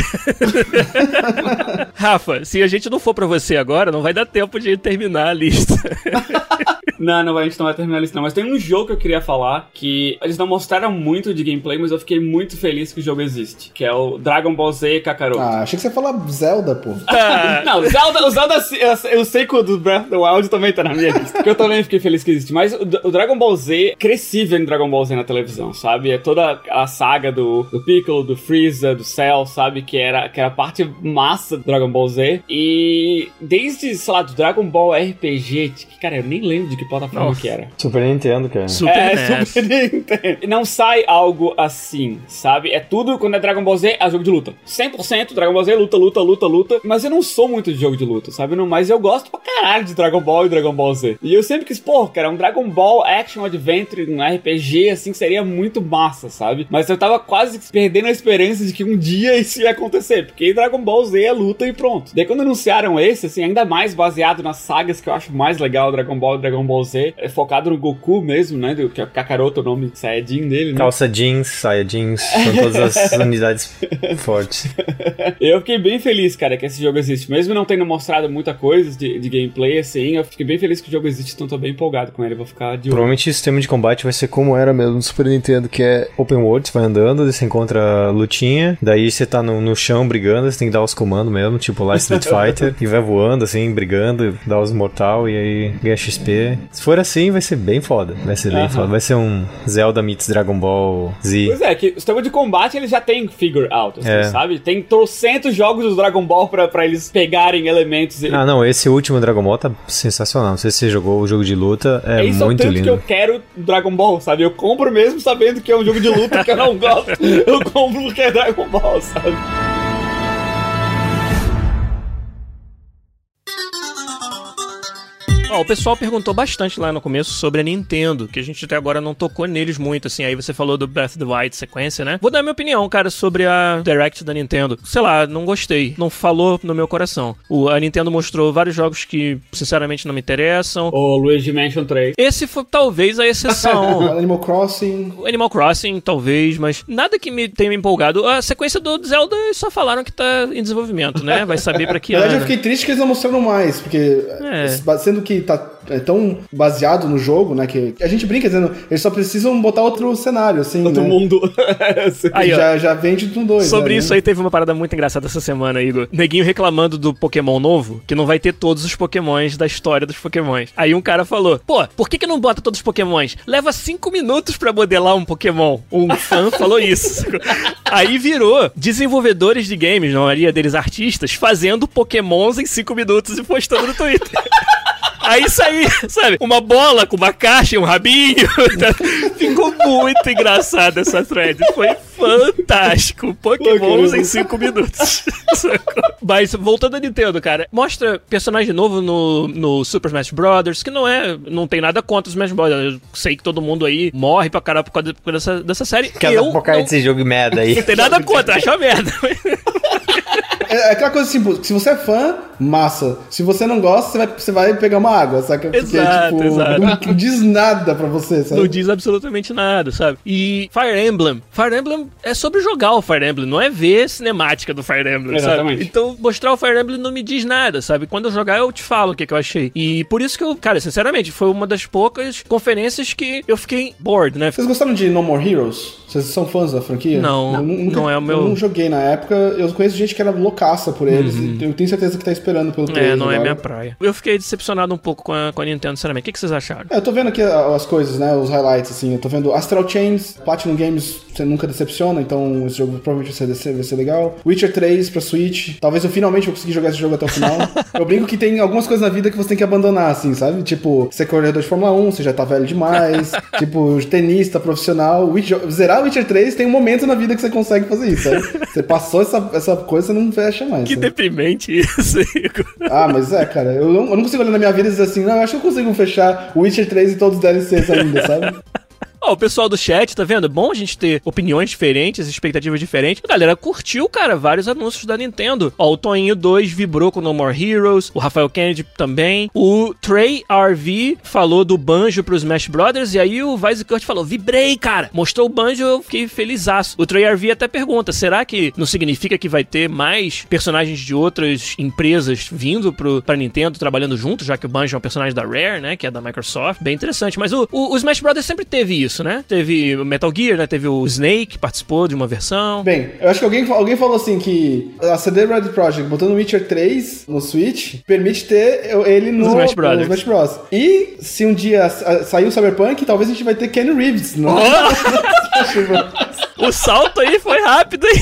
Rafa, se a gente não for pra você agora, não vai dar tempo de terminar a lista. Não, não a gente não vai terminar a lista, não. Mas tem um jogo que eu queria falar que eles não mostraram muito de gameplay, mas eu fiquei muito feliz que o jogo existe. Que é o Dragon Ball Z Kakarot. Ah, achei que você ia falar Zelda, pô. Ah, Não, Zelda, o Zelda, eu, eu sei que o do Breath of the Wild também tá na minha lista. Que eu também fiquei feliz que existe. Mas o, o Dragon Ball Z, cresci vendo Dragon Ball Z na televisão, sabe? É toda a saga do, do Piccolo, do Freeza, do Cell, sabe? Que era, que era a parte massa do Dragon Ball Z. E desde, sei lá, do Dragon Ball RPG, que, cara, eu nem lembro de que plataforma Nossa. que era. Super Nintendo, cara. Super é, NES. Super Nintendo. Não sai algo assim, sabe? É tudo, quando é Dragon Ball Z, é jogo de luta. 100% Dragon Ball Z, luta, luta, luta, luta. Mas eu não sou muito de jogo de luta, sabe? Não, mas eu gosto pra caralho de Dragon Ball e Dragon Ball Z. E eu sempre quis, pô, cara, um Dragon Ball Action Adventure, um RPG, assim, seria muito massa, sabe? Mas eu tava quase perdendo a esperança de que um dia isso ia acontecer. Porque Dragon Ball Z é luta e pronto. Daí quando anunciaram esse, assim, ainda mais baseado nas sagas que eu acho mais legal, Dragon Ball e Dragon Ball Z, é focado no Goku mesmo, né? Do, que é Kakaroto, o nome Saiyajin dele, né? Calça jeans, saia jeans, são todas as unidades fortes. Eu fiquei bem feliz, cara, que esse jogo existe. Mesmo não tendo mostrado muita coisa de, de gameplay, assim, eu fiquei bem feliz que o jogo existe, então tô bem empolgado com ele. Vou ficar de olho. Provavelmente o sistema de combate vai ser como era mesmo no Super Nintendo, que é open world, você vai andando, você encontra lutinha, daí você tá no, no chão brigando, você tem que dar os comandos mesmo, tipo lá Street Fighter, e vai voando assim, brigando, dá os mortal e aí ganha XP. Se for assim, vai ser bem foda. Vai ser bem foda. Vai ser um Zelda meets Dragon Ball Z. Pois é, que o sistema de combate ele já tem figure out, assim, É. sabe? Tem trocentos jogos do Dragon Ball pra, pra eles pegarem elementos. Ah, não, esse último Dragon Ball tá sensacional. Não sei se você jogou o jogo de luta, é, é isso muito tanto que lindo. eu quero Dragon Ball, sabe? Eu compro mesmo sabendo que é um jogo de luta que eu não gosto. Eu compro porque é Dragon Ball, sabe? Ó, o pessoal perguntou bastante lá no começo sobre a Nintendo, que a gente até agora não tocou neles muito, assim. Aí você falou do Breath of the Wild sequência, né? Vou dar minha opinião, cara, sobre a Direct da Nintendo. Sei lá, não gostei. Não falou no meu coração. O, a Nintendo mostrou vários jogos que, sinceramente, não me interessam. O Luigi Mansion 3. Esse foi talvez a exceção. Animal Crossing. O Animal Crossing, talvez, mas nada que me tenha me empolgado. A sequência do Zelda eles só falaram que tá em desenvolvimento, né? Vai saber pra que Na verdade, eu ano. fiquei triste que eles não mostraram mais, porque É. sendo que tá é, tão baseado no jogo, né, que a gente brinca dizendo, eles só precisam botar outro cenário, assim, Todo né? mundo. Aí, ó. já, já vende tudo dois. Sobre né, isso aí teve uma parada muito engraçada essa semana, Igor. Neguinho reclamando do Pokémon novo, que não vai ter todos os Pokémons da história dos Pokémons. Aí um cara falou: pô, por que, que não bota todos os Pokémons? Leva cinco minutos pra modelar um Pokémon. Um fã falou isso. Aí virou desenvolvedores de games, na maioria deles artistas, fazendo Pokémons em cinco minutos e postando no Twitter. Aí aí, sabe? Uma bola com uma caixa e um rabinho. Ficou muito engraçado essa thread. Foi fantástico. Pokémons em 5 minutos. Sacou? Mas voltando a Nintendo, cara, mostra personagem novo no, no Super Smash Brothers, que não é. Não tem nada contra os Smash Brothers. Eu sei que todo mundo aí morre pra caralho por causa por causa dessa, dessa série. Cada eu porcaria não, desse jogo merda aí. não tem nada contra, acho uma merda. É, é aquela coisa assim, se você é fã, massa. Se você não gosta, você vai, você vai pegar uma água, saca? Porque, Exato, tipo, exato. Não, não diz nada pra você, sabe? Não diz absolutamente nada, sabe? E Fire Emblem. Fire Emblem é sobre jogar o Fire Emblem, não é ver cinemática do Fire Emblem, Exatamente. sabe? Então, mostrar o Fire Emblem não me diz nada, sabe? Quando eu jogar, eu te falo o que, que eu achei. E por isso que eu, cara, sinceramente, foi uma das poucas conferências que eu fiquei bored, né? Vocês gostaram de No More Heroes? Vocês são fãs da franquia? Não, Eu nunca- não é o meu- Eu não joguei na época, eu conheço gente que era loucaça por eles, e eu tenho certeza que tá esperando pelo É, trailer não é agora. minha praia. Eu fiquei decepcionado um pouco com a, com a Nintendo, sinceramente. O que, vocês acharam? É, eu tô vendo aqui as coisas, né? Os highlights, assim. Eu tô vendo Astral Chains, Platinum Games, você nunca decepciona, então esse jogo provavelmente vai ser, vai ser legal. Witcher 3 pra Switch. Talvez eu finalmente vou conseguir jogar esse jogo até o final. eu brinco que tem algumas coisas na vida que você tem que abandonar, assim, sabe? Tipo, ser corredor de Fórmula 1, você já tá velho demais. tipo, tenista profissional. Witcher- zerar Witcher 3 tem um momento na vida que você consegue fazer isso, sabe? Você passou essa, essa coisa, você não fecha mais. Que sabe? deprimente isso, Igor. Ah, mas é, cara, eu não, eu não consigo olhar na minha vida e dizer assim, não, eu acho que eu consigo fechar Witcher 3 e todos os DLCs ainda, sabe? Ó, o pessoal do chat, tá vendo? É bom a gente ter opiniões diferentes, expectativas diferentes. A galera curtiu, cara, vários anúncios da Nintendo. Ó, o Toinho 2 vibrou com No More Heroes, o Rafael Kennedy também. O Trey RV falou do Banjo pro Smash Brothers, e aí o Vice Kurt falou, vibrei, cara. Mostrou o Banjo, eu fiquei felizaço. O Trey RV até pergunta, será que não significa que vai ter mais personagens de outras empresas vindo pro, pra Nintendo, trabalhando junto, já que o Banjo é um personagem da Rare, né, que é da Microsoft. Bem interessante. Mas o, o, o Smash Brothers sempre teve isso isso, né? Teve o Metal Gear, né? Teve o Snake, que participou de uma versão. Bem, eu acho que alguém, alguém falou assim que a CD Red Project botando Witcher 3 no Switch permite ter ele no, Smash Brothers. Smash Bros. E se um dia sa- sair o Cyberpunk, talvez a gente vai ter Kenny Reeves no Bros. O salto aí foi rápido, hein?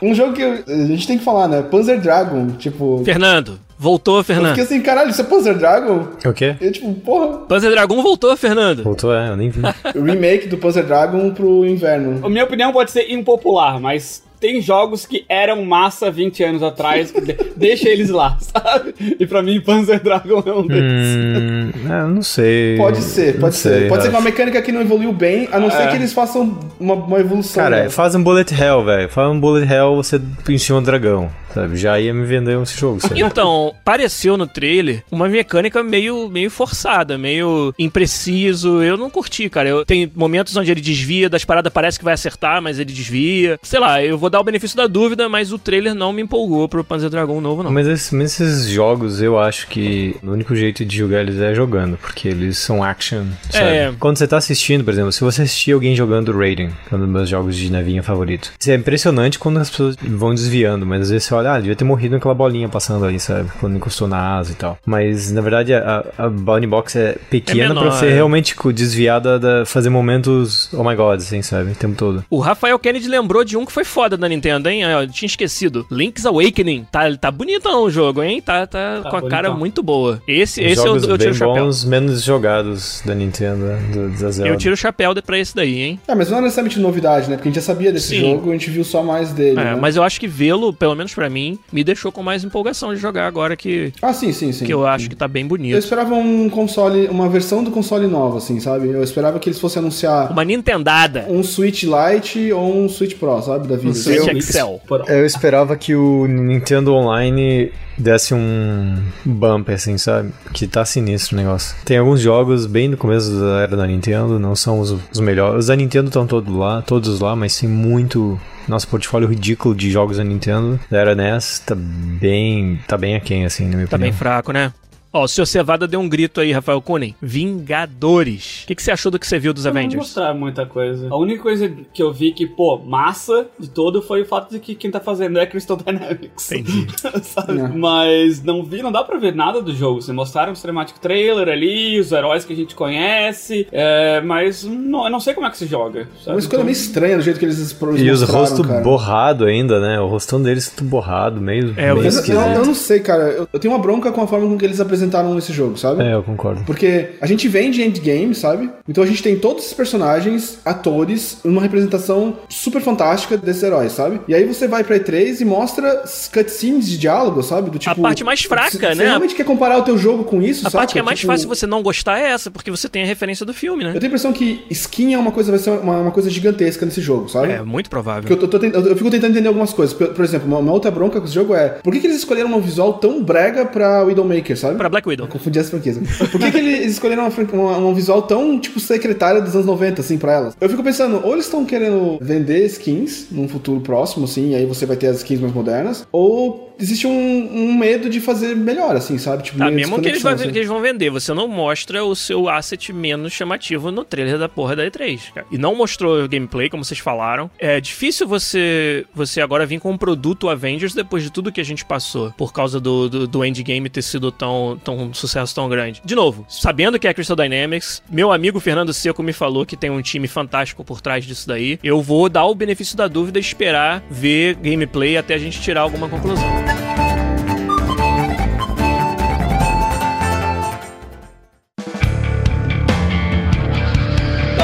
Um jogo que a gente tem que falar, né? Panzer Dragon, tipo... Fernando, voltou, Eu Fernando. fiquei assim, caralho, isso é Panzer Dragon? O quê? Eu, tipo, porra, Panzer Dragon voltou, Fernando. Voltou, é, eu nem vi. o remake do Panzer Dragon pro inverno. A minha opinião pode ser impopular, mas tem jogos que eram massa 20 anos atrás, deixa eles lá, sabe? E pra mim, Panzer Dragon é um deles. hum, é, eu não sei. Pode ser, Não pode ser. sei, Pode ser eu que uma acho. mecânica que não evoluiu bem, a não ser É. que eles façam uma, uma evolução. Cara, né? faz um bullet hell, velho. Faz um bullet hell, você cima do dragão, sabe? Já ia me vender esse jogo, sabe? Então, pareceu no trailer uma mecânica meio, meio forçada, meio impreciso. Eu não curti, cara. Eu, tem momentos onde ele desvia das paradas, parece que vai acertar, mas ele desvia. Sei lá, eu vou dar o benefício da dúvida, mas o trailer não me empolgou pro Panzer Dragon novo, não. Mas, esse- mas esses jogos, eu acho que o único jeito de jogar eles é jogando, porque eles são action, sabe? É. Quando você tá assistindo, por exemplo, se você assistir alguém jogando Raiden, que é um dos meus jogos de navinha favorito, é impressionante quando as pessoas vão desviando, mas às vezes você olha, ah, devia ter morrido naquela bolinha passando ali, sabe? Quando encostou na asa e tal. Mas, na verdade, a, a bounty box é pequena É menor, pra você é. realmente desviar da, fazer momentos, oh my god, assim, sabe? O tempo todo. O Rafael Kennedy lembrou de um que foi foda da Nintendo, hein? Eu tinha esquecido. Link's Awakening. Tá, tá bonitão o jogo, hein? Tá, tá, Tá com a cara bonitão. muito boa. Esse, esse eu, jogos eu tiro bem o chapéu. bons, menos jogados da Nintendo, do, da Zelda. Eu tiro o chapéu de- pra esse daí, hein? É, mas não é necessariamente novidade, né? Porque a gente já sabia desse Sim. jogo, a gente viu só mais dele. É, né? mas eu acho que vê-lo, pelo menos pra mim, me deixou com mais empolgação de jogar agora que, Ah, sim, sim, sim. que eu acho que tá bem Eu bonito. esperava um console, uma versão do console nova, assim, sabe? Eu esperava que eles fossem anunciar Uma Nintendada. um Switch Lite ou um Switch Pro, sabe? Da vida. Um Switch Eu- Excel. Eu esperava que o Nintendo Online desse um bump, assim, sabe? Que tá sinistro o negócio. Tem alguns jogos bem no começo da era da Nintendo, não são os, os melhores. Os da Nintendo estão todos lá, todos lá, mas tem muito. Nosso portfólio ridículo de jogos da Nintendo, da era NES, tá bem. tá bem aquém, assim, na minha Tá bem opinião. fraco, né? Ó, o seu Cevada deu um grito aí, Rafael Kunen. Vingadores. O que, que você achou do que você viu dos Não Avengers? mostrar muita coisa. A única coisa que eu vi que, pô, massa de todo foi o fato de que quem tá fazendo é Crystal Dynamics. Entendi. Sabe? Não. Mas não vi, não dá pra ver nada do jogo. Você mostraram o cinematic trailer ali, os heróis que a gente conhece, é, mas não, eu não sei como é que se joga. É sabe? uma escolha meio estranha do jeito que eles expro- E os mostraram, rostos cara. borrado ainda, né? O rostão deles tudo borrado, meio. É, eu meio eu, esquisito. eu não sei, cara. Eu, eu tenho uma bronca com a forma com que eles apresentaram esse jogo, sabe? É, eu concordo. Porque a gente vem de Endgame, sabe? Então a gente tem todos esses personagens, atores, uma representação super fantástica desses heróis, sabe? E aí você vai pra E3 e mostra cutscenes de diálogo, sabe? Do tipo. parte mais fraca, né? Você realmente quer comparar o teu jogo com isso, A sabe? parte que é mais Tipo, fácil você não gostar é essa, porque você tem a referência do filme, né? Eu tenho a impressão que skin é uma coisa, vai ser uma, uma coisa gigantesca nesse jogo, sabe? É, muito provável. Porque eu, tô- tô tent- eu- eu fico tentando entender algumas coisas. Por, por exemplo, uma, uma outra bronca com esse jogo é por que, que eles escolheram um visual tão brega pra Widowmaker, sabe? Pra Black Widow. Confundi as franquias. Por que, que eles escolheram uma, um visual tão, tipo, secretária dos anos 90, assim, pra elas? Eu fico pensando, ou eles estão querendo vender skins num futuro próximo, assim, e aí você vai ter as skins mais modernas, ou existe um, um medo de fazer melhor, assim, sabe? Tipo, Tá, mesmo que eles, desconexão, que eles vão vender, você não mostra o seu asset menos chamativo no trailer da porra da E3, cara. E não mostrou gameplay, como vocês falaram. É difícil você você agora vir com um produto Avengers depois de tudo que a gente passou, por causa do, do, do endgame ter sido tão, tão um sucesso tão grande. De novo, sabendo que é a Crystal Dynamics, meu amigo Fernando Seco me falou que tem um time fantástico por trás disso daí. Eu vou dar o benefício da dúvida e esperar ver gameplay até a gente tirar alguma conclusão.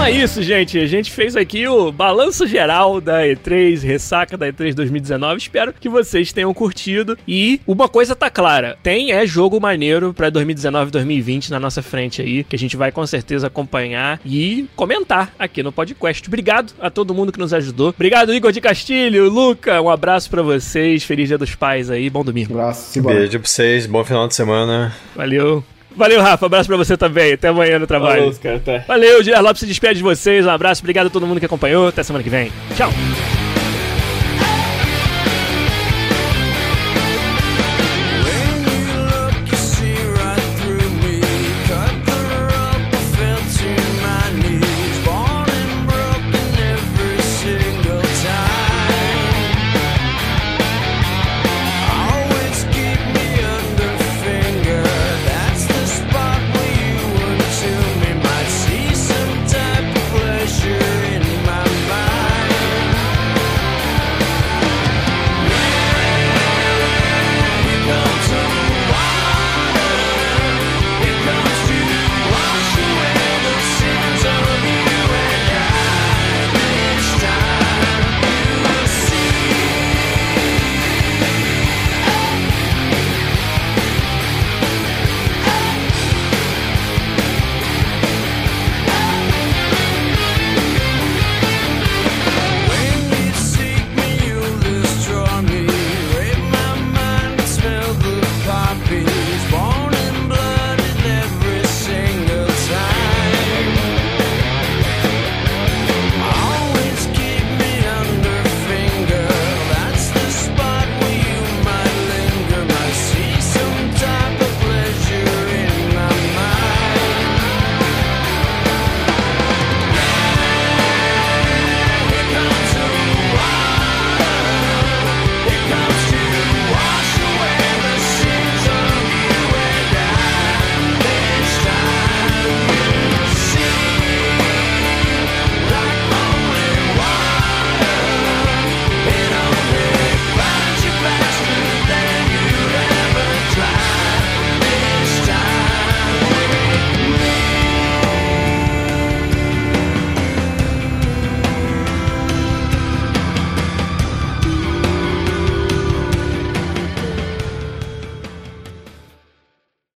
É isso, gente. A gente fez aqui o balanço geral da E3, ressaca da E3 2019. Espero que vocês tenham curtido. E uma coisa tá clara: tem é jogo maneiro pra 2019 2020 na nossa frente aí, que a gente vai com certeza acompanhar e comentar aqui no podcast. Obrigado a todo mundo que nos ajudou. Obrigado, Igor de Castilho, Luca. Um abraço pra vocês. Feliz Dia dos Pais aí. Bom domingo. Um abraço. Beijo pra vocês, bom final de semana. Valeu. Valeu, Rafa. Abraço pra você também. Até amanhã no trabalho. Falou, cara, até. Valeu, Lopes se despede de vocês. Um abraço, obrigado a todo mundo que acompanhou. Até semana que vem. Tchau.